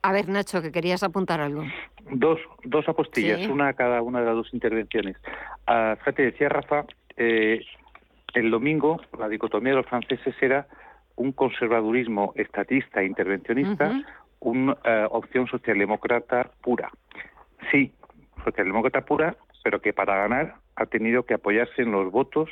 A ver, Nacho, que querías apuntar algo. Dos, dos apostillas, una a cada una de las dos intervenciones. Uh, fíjate, decía Rafa, eh, el domingo la dicotomía de los franceses era un conservadurismo estatista e intervencionista, una eh, opción socialdemócrata pura. Sí, socialdemócrata pura, pero que para ganar ha tenido que apoyarse en los votos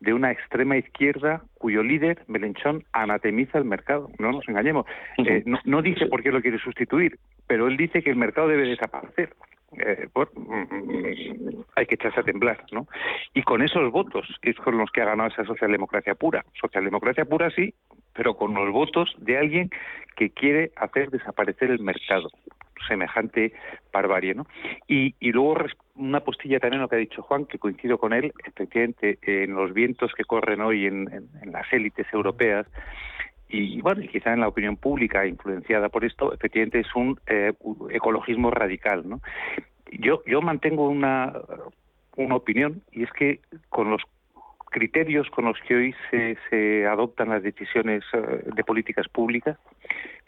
de una extrema izquierda cuyo líder, Melenchón, anatemiza el mercado. No nos engañemos. Eh, no, dice por qué lo quiere sustituir, pero él dice que el mercado debe desaparecer. Eh, mm, hay que echarse a temblar, ¿no? Y con esos votos, que es con los que ha ganado esa socialdemocracia pura. Socialdemocracia pura sí, pero con los votos de alguien que quiere hacer desaparecer el mercado semejante barbarie. ¿no? Y, y luego una postilla también lo que ha dicho Juan, que coincido con él, efectivamente, en los vientos que corren hoy en, las élites europeas, y bueno, y quizá en la opinión pública influenciada por esto, efectivamente es un eh, ecologismo radical, ¿no? Yo, yo mantengo una, una opinión, y es que con los criterios con los que hoy se, se adoptan las decisiones eh, de políticas públicas,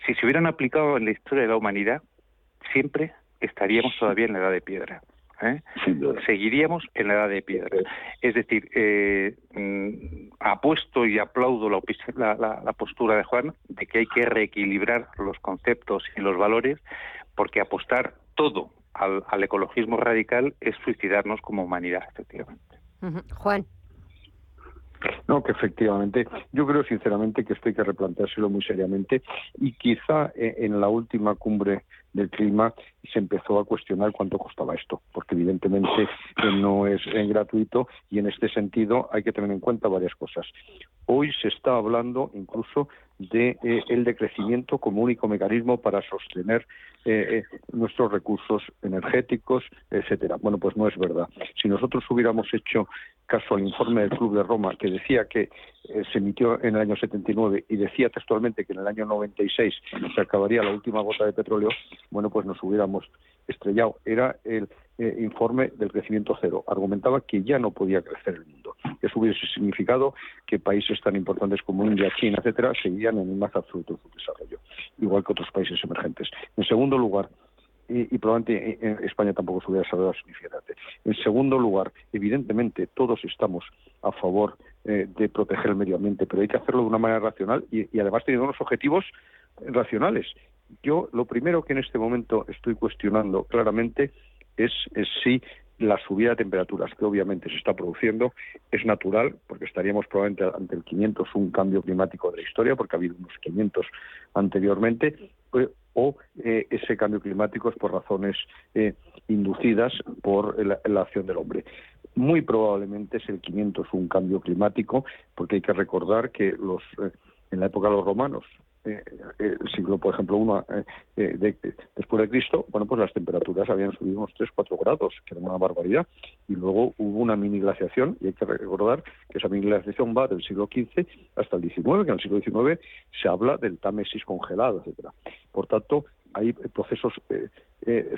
si se hubieran aplicado en la historia de la humanidad, siempre estaríamos todavía en la edad de piedra. ¿eh? Seguiríamos en la edad de piedra. Es decir, eh, mm, apuesto y aplaudo la, la, postura de Juan de que hay que reequilibrar los conceptos y los valores, porque apostar todo al, al ecologismo radical es suicidarnos como humanidad, efectivamente. Juan. No, que efectivamente, yo creo sinceramente que esto hay que replanteárselo muy seriamente y quizá eh, en la última cumbre del clima se empezó a cuestionar cuánto costaba esto, porque evidentemente eh, no es eh, gratuito y en este sentido hay que tener en cuenta varias cosas. Hoy se está hablando incluso de el decrecimiento como único mecanismo para sostener nuestros recursos energéticos, etcétera. Bueno, pues no es verdad. Si nosotros hubiéramos hecho caso al informe del Club de Roma que decía que eh, se emitió en el año 79 y decía textualmente que en el año 96 se acabaría la última gota de petróleo, bueno, pues nos hubiéramos estrellado. Era el eh, informe del crecimiento cero. Argumentaba que ya no podía crecer el mundo. Eso hubiese significado que países tan importantes como India, China, etcétera, seguían en el más absoluto de su desarrollo, igual que otros países emergentes. En segundo lugar, y, probablemente en España tampoco se hubiera sabido significante. En segundo lugar, evidentemente todos estamos a favor eh, de proteger el medio ambiente, pero hay que hacerlo de una manera racional y, además teniendo unos objetivos racionales. Yo lo primero que en este momento estoy cuestionando claramente es, si la subida de temperaturas que obviamente se está produciendo es natural, porque estaríamos probablemente ante el 500 un cambio climático de la historia, porque ha habido unos 500 anteriormente, o eh, ese cambio climático es por razones eh, inducidas por la, acción del hombre. Muy probablemente es el 500 un cambio climático, porque hay que recordar que los en la época de los romanos eh, eh, el siglo, por ejemplo, uno eh, después de Cristo, bueno, pues las temperaturas habían subido unos 3-4 grados, que era una barbaridad, y luego hubo una mini glaciación, y hay que recordar que esa mini glaciación va del siglo XV hasta el XIX, que en el siglo XIX se habla del Támesis congelado, etcétera. Por tanto, hay procesos eh,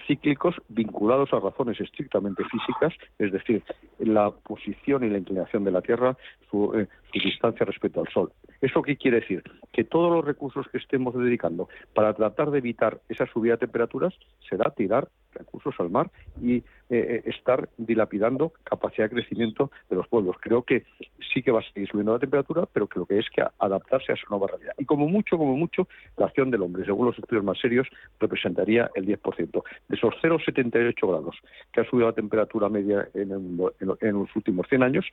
cíclicos vinculados a razones estrictamente físicas, es decir, la posición y la inclinación de la Tierra, su, eh, distancia respecto al Sol. ¿Eso qué quiere decir? Que todos los recursos que estemos dedicando para tratar de evitar esa subida de temperaturas será tirar recursos al mar y eh, estar dilapidando capacidad de crecimiento de los pueblos. Creo que sí que va a seguir subiendo la temperatura, pero lo que es que adaptarse a esa nueva realidad. Y como mucho, como mucho, la acción del hombre, según los estudios más serios, representaría el 10%. De esos 0,78 grados que ha subido la temperatura media en, en, los últimos 100 años,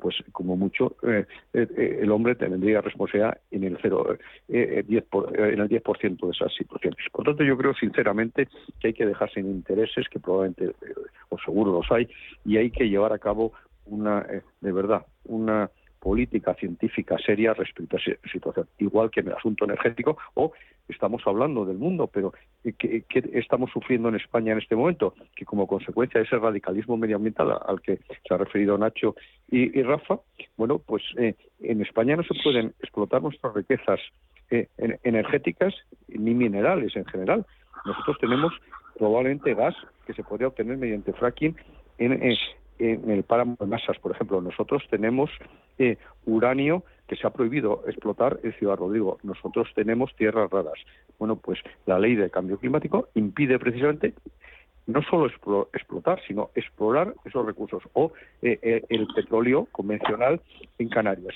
pues como mucho eh, eh, el hombre tendría responsabilidad en el 0, eh, 10 en el 10% de esas situaciones. Por tanto, yo creo sinceramente que hay que dejarse en intereses que probablemente o seguro los hay y hay que llevar a cabo una de verdad una política científica seria respecto a esa situación, igual que en el asunto energético o estamos hablando del mundo, pero ¿qué, estamos sufriendo en España en este momento? Que como consecuencia de ese radicalismo medioambiental al que se ha referido Nacho y, Rafa, bueno, pues eh, en España no se pueden explotar nuestras riquezas eh, energéticas ni minerales en general. Nosotros tenemos probablemente gas que se podría obtener mediante fracking en, en el páramo de masas, por ejemplo. Nosotros tenemos eh, uranio que se ha prohibido explotar en Ciudad Rodrigo. Nosotros tenemos tierras raras. Bueno, pues la ley de cambio climático impide precisamente no solo explotar, sino explorar esos recursos o eh, eh, el petróleo convencional en Canarias.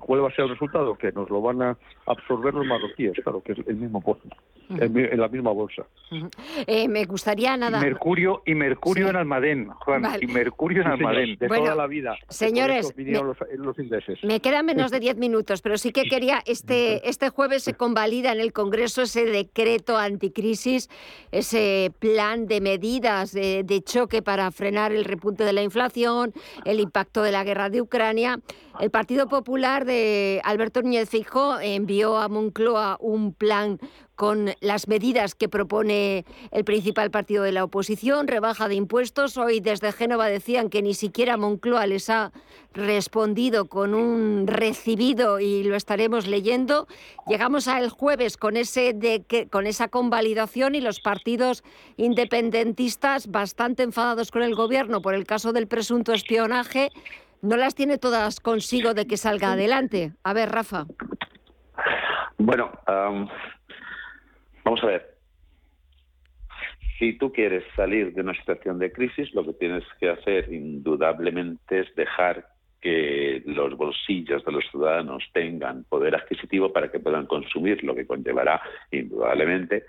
¿Cuál va a ser el resultado? Que nos lo van a absorber los marroquíes, claro, que es el mismo pozo, en la misma bolsa. Eh, me gustaría nada. Mercurio y Mercurio en Almadén, Juan, y Mercurio en Almadén. De toda la vida. Señores, me, los, los me, quedan menos de *laughs* diez minutos, pero sí que quería, este, este jueves se convalida en el Congreso ese decreto anticrisis, ese plan de medidas de, de choque para frenar el repunte de la inflación, el impacto de la guerra de Ucrania. El Partido Popular de Alberto Núñez Fijo envió a Moncloa un plan con las medidas que propone el principal partido de la oposición, rebaja de impuestos. Hoy desde Génova decían que ni siquiera Moncloa les ha respondido con un recibido y lo estaremos leyendo. Llegamos al jueves con, ese de con esa convalidación y los partidos independentistas bastante enfadados con el gobierno por el caso del presunto espionaje. No las tiene todas consigo de que salga adelante. A ver, Rafa. Bueno, Vamos a ver. Si tú quieres salir de una situación de crisis, lo que tienes que hacer indudablemente es dejar que los bolsillos de los ciudadanos tengan poder adquisitivo para que puedan consumir, lo que conllevará indudablemente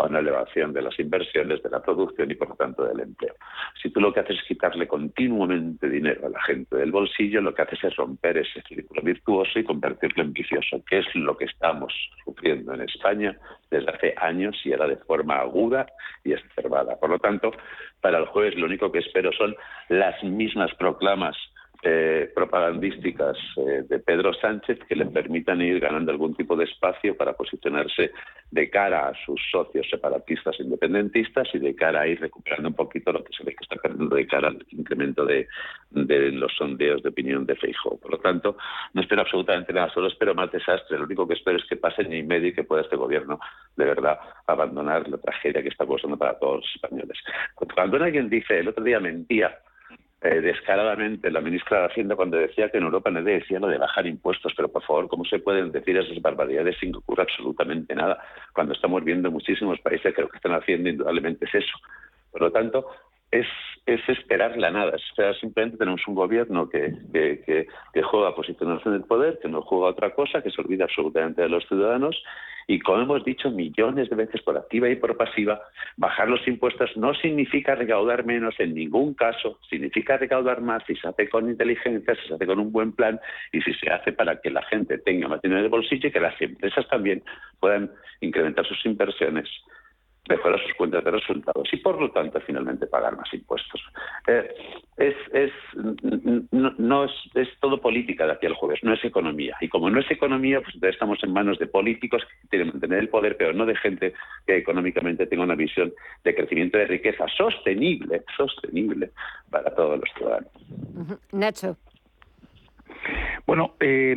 a una elevación de las inversiones, de la producción y por lo tanto del empleo. Si tú lo que haces es quitarle continuamente dinero a la gente del bolsillo, lo que haces es romper ese círculo virtuoso y convertirlo en vicioso, que es lo que estamos sufriendo en España desde hace años y era de forma aguda y exacerbada. Por lo tanto, para el jueves lo único que espero son las mismas proclamas eh, propagandísticas eh, de Pedro Sánchez que le permitan ir ganando algún tipo de espacio para posicionarse de cara a sus socios separatistas e independentistas y de cara a ir recuperando un poquito lo que se ve que está perdiendo de cara al incremento de, los sondeos de opinión de Feijóo. Por lo tanto, no espero absolutamente nada, solo espero más desastre. Lo único que espero es que pase ni medio y que pueda este gobierno de verdad abandonar la tragedia que está causando para todos los españoles. Cuando alguien dice, el otro día mentía, eh, descaradamente la ministra de Hacienda cuando decía que en Europa nadie decía lo de bajar impuestos, pero por favor, ¿cómo se pueden decir esas barbaridades sin que ocurra absolutamente nada? Cuando estamos viendo muchísimos países que lo que están haciendo indudablemente es eso. Por lo tanto, es, es esperar la nada. O sea, simplemente tenemos un gobierno que, que, que, juega a posicionarse en el poder, que no juega otra cosa, que se olvida absolutamente de los ciudadanos. Y como hemos dicho millones de veces por activa y por pasiva, bajar los impuestos no significa recaudar menos en ningún caso, significa recaudar más si se hace con inteligencia, si se hace con un buen plan y si se hace para que la gente tenga más dinero en el bolsillo y que las empresas también puedan incrementar sus inversiones mejorar sus cuentas de resultados y por lo tanto finalmente pagar más impuestos. Eh, es, es, no, es, es, todo política de aquí al jueves, no es economía. Y como no es economía, pues estamos en manos de políticos que quieren mantener el poder, pero no de gente que económicamente tenga una visión de crecimiento de riqueza sostenible, sostenible para todos los ciudadanos. Nacho. Bueno, eh,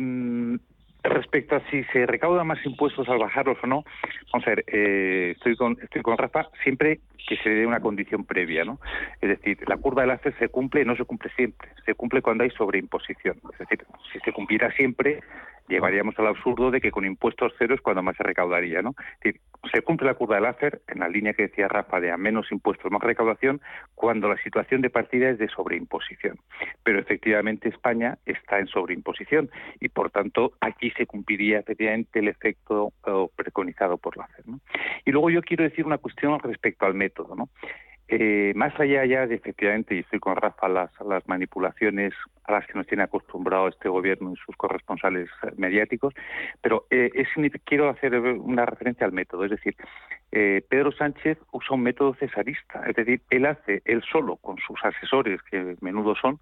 Respecto a si se recaudan más impuestos al bajarlos o no, vamos a ver, eh, estoy con estoy con Rafa, siempre que se dé una condición previa, ¿no? Es decir, la curva del ACE se cumple, no se cumple siempre, se cumple cuando hay sobreimposición. Es decir, si se cumpliera siempre, llevaríamos al absurdo de que con impuestos cero es cuando más se recaudaría, ¿no? Es decir, se cumple la curva de láser en la línea que decía Rafa de a menos impuestos, más recaudación, cuando la situación de partida es de sobreimposición. Pero efectivamente España está en sobreimposición y por tanto aquí se cumpliría efectivamente el efecto eh, preconizado por láser. ¿no? Y luego yo quiero decir una cuestión respecto al método, ¿no? Eh, más allá ya de efectivamente, y estoy con Rafa, las, las manipulaciones a las que nos tiene acostumbrado este gobierno y sus corresponsales eh, mediáticos, pero eh, es, quiero hacer una referencia al método, es decir, Pedro Sánchez usa un método cesarista, es decir, él hace, él solo, con sus asesores, que menudo son,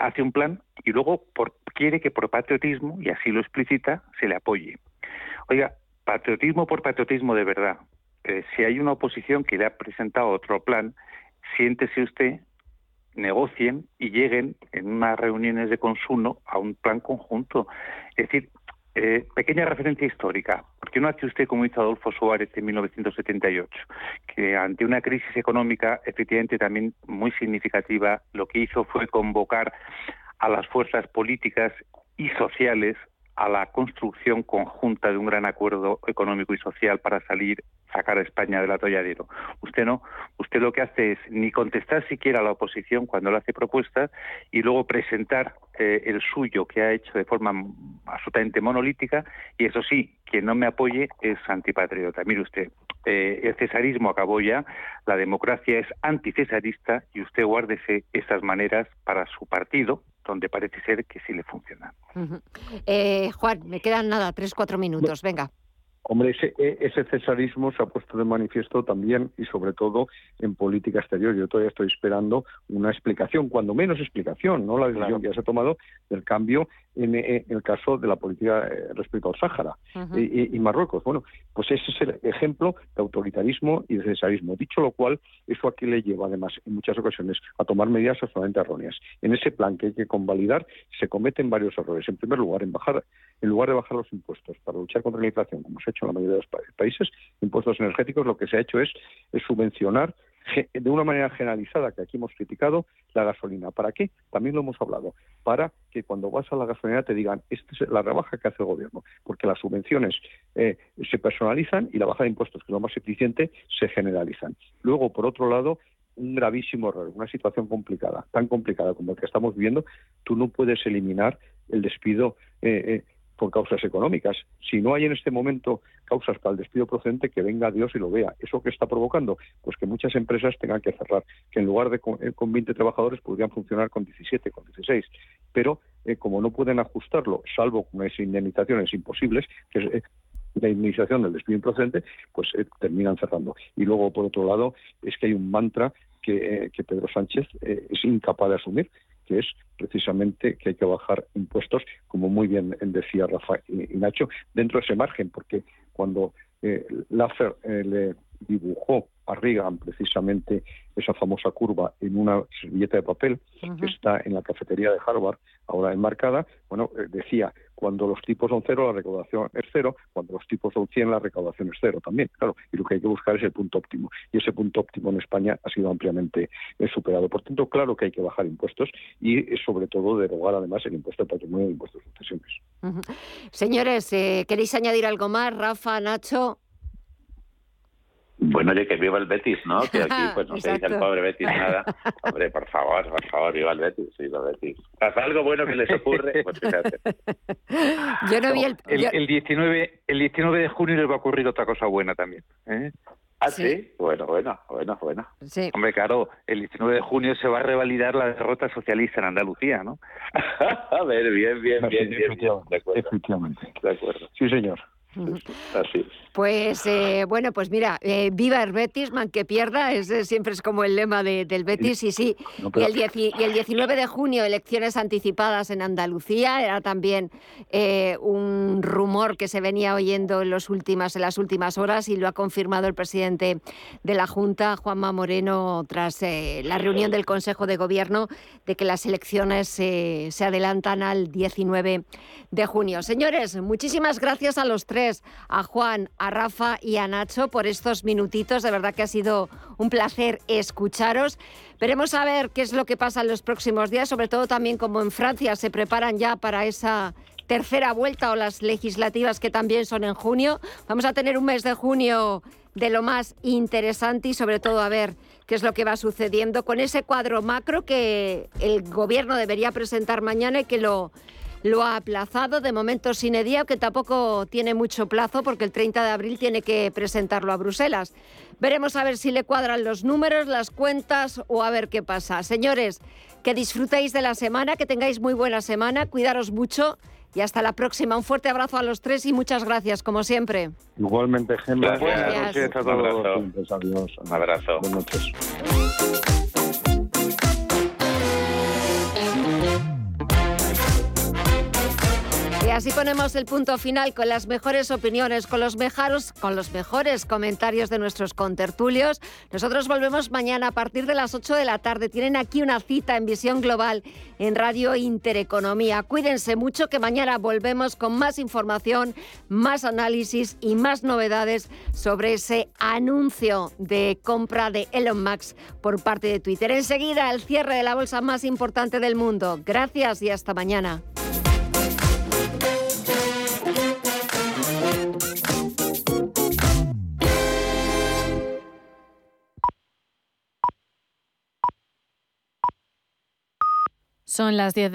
hace un plan y luego por, quiere que por patriotismo, y así lo explicita, se le apoye. Oiga, patriotismo por patriotismo de verdad, eh, si hay una oposición que le ha presentado otro plan, siéntese usted, negocien y lleguen en unas reuniones de consumo a un plan conjunto. Es decir, eh, pequeña referencia histórica. ¿Por qué no hace usted como hizo Adolfo Suárez en 1978? Que ante una crisis económica, efectivamente también muy significativa, lo que hizo fue convocar a las fuerzas políticas y sociales a la construcción conjunta de un gran acuerdo económico y social para salir, sacar a España del atolladero. Usted no, usted lo que hace es ni contestar siquiera a la oposición cuando le hace propuestas y luego presentar eh, el suyo que ha hecho de forma absolutamente monolítica y eso sí, quien no me apoye es antipatriota. Mire usted, eh, el cesarismo acabó ya, la democracia es anticesarista y usted guárdese esas maneras para su partido, donde parece ser que sí le funciona. Eh, Juan, me quedan nada, tres, cuatro minutos, venga. Hombre, ese, e, ese, cesarismo se ha puesto de manifiesto también y sobre todo en política exterior. Yo todavía estoy esperando una explicación, cuando menos explicación, no la decisión que ya se ha tomado del cambio en, el caso de la política eh, respecto al Sáhara y, Marruecos. Bueno, pues ese es el ejemplo de autoritarismo y de cesarismo. Dicho lo cual, eso aquí le lleva además en muchas ocasiones a tomar medidas absolutamente erróneas. En ese plan que hay que convalidar se cometen varios errores. En primer lugar, en bajar, en lugar de bajar los impuestos para luchar contra la inflación, como se hecho en la mayoría de los países, impuestos energéticos, lo que se ha hecho es subvencionar de una manera generalizada que aquí hemos criticado la gasolina. ¿Para qué? También lo hemos hablado. Para que cuando vas a la gasolina te digan, esta es la rebaja que hace el gobierno, porque las subvenciones eh, se personalizan y la baja de impuestos, que es lo más eficiente, se generalizan. Luego, por otro lado, un gravísimo error, una situación complicada, tan complicada como la que estamos viviendo, tú no puedes eliminar el despido eh, eh, por causas económicas. Si no hay en este momento causas para el despido procedente, que venga Dios y lo vea. ¿Eso qué está provocando? Pues que muchas empresas tengan que cerrar, que en lugar de con, 20 eh, trabajadores podrían funcionar con 17, con 16. Pero eh, como no pueden ajustarlo, salvo con unas indemnizaciones imposibles, que es eh, la indemnización del despido improcedente, pues terminan cerrando. Y luego, por otro lado, es que hay un mantra que Pedro Sánchez es incapaz de asumir, que es precisamente que hay que bajar impuestos, como muy bien decía Rafa y, Nacho, dentro de ese margen, porque cuando eh, eh le dibujó a Reagan precisamente esa famosa curva en una servilleta de papel que está en la cafetería de Harvard, ahora enmarcada, bueno, eh, decía, cuando los tipos son cero, la recaudación es cero, cuando los tipos son 100, la recaudación es cero también, claro, y lo que hay que buscar es el punto óptimo, y ese punto óptimo en España ha sido ampliamente eh, superado. Por tanto, claro que hay que bajar impuestos y eh, sobre todo derogar además el impuesto de patrimonio y el impuesto de sucesiones. Señores, ¿queréis añadir algo más? Rafa, Nacho. Bueno, oye, que viva el Betis, ¿no? Que aquí pues no se dice el pobre Betis nada. *laughs* Hombre, por favor, por favor, viva el Betis, viva el Betis. ¿Pasa algo bueno que les ocurre? Pues fíjate. *laughs* Yo no vi el... El, 19, el 19 de junio les va a ocurrir otra cosa buena también. ¿eh? ¿Ah, sí? Bueno, bueno, bueno, bueno. Sí. Hombre, claro, el 19 de junio se va a revalidar la derrota socialista en Andalucía, ¿no? *laughs* a ver, bien, bien, bien, bien. De acuerdo. Efectivamente. De acuerdo. Sí, señor. Así. Pues eh, bueno, pues mira, eh, viva el Betis, man que pierda, ese siempre es como el lema del Betis, y sí. y, el y, el 19 de junio, elecciones anticipadas en Andalucía, era también eh, un rumor que se venía oyendo en, los últimas, en las últimas horas y lo ha confirmado el presidente de la Junta, Juanma Moreno, tras la reunión del Consejo de Gobierno, de que las elecciones se adelantan al 19 de junio. Señores, muchísimas gracias a los tres, a Juan, a Rafa y a Nacho por estos minutitos. De verdad que ha sido un placer escucharos. Veremos a ver qué es lo que pasa en los próximos días, sobre todo también como en Francia se preparan ya para esa tercera vuelta o las legislativas que también son en junio. Vamos a tener un mes de junio de lo más interesante y sobre todo a ver qué es lo que va sucediendo con ese cuadro macro que el gobierno debería presentar mañana y que lo, lo ha aplazado de momento sin día, que tampoco tiene mucho plazo porque el 30 de abril tiene que presentarlo a Bruselas. Veremos a ver si le cuadran los números, las cuentas o a ver qué pasa. Señores, que disfrutéis de la semana, que tengáis muy buena semana, cuidaros mucho y hasta la próxima. Un fuerte abrazo a los tres y muchas gracias, como siempre. Igualmente, Gemma. Buenas noches a todos. Adiós. Un abrazo. Buenas noches. Y así ponemos el punto final con las mejores opiniones, con los, mejaros, con los mejores comentarios de nuestros contertulios. Nosotros volvemos mañana a partir de las 8 de la tarde. Tienen aquí una cita en Visión Global en Radio Intereconomía. Cuídense mucho que mañana volvemos con más información, más análisis y más novedades sobre ese anuncio de compra de Elon Musk por parte de Twitter. Enseguida el cierre de la bolsa más importante del mundo. Gracias y hasta mañana. Son las 10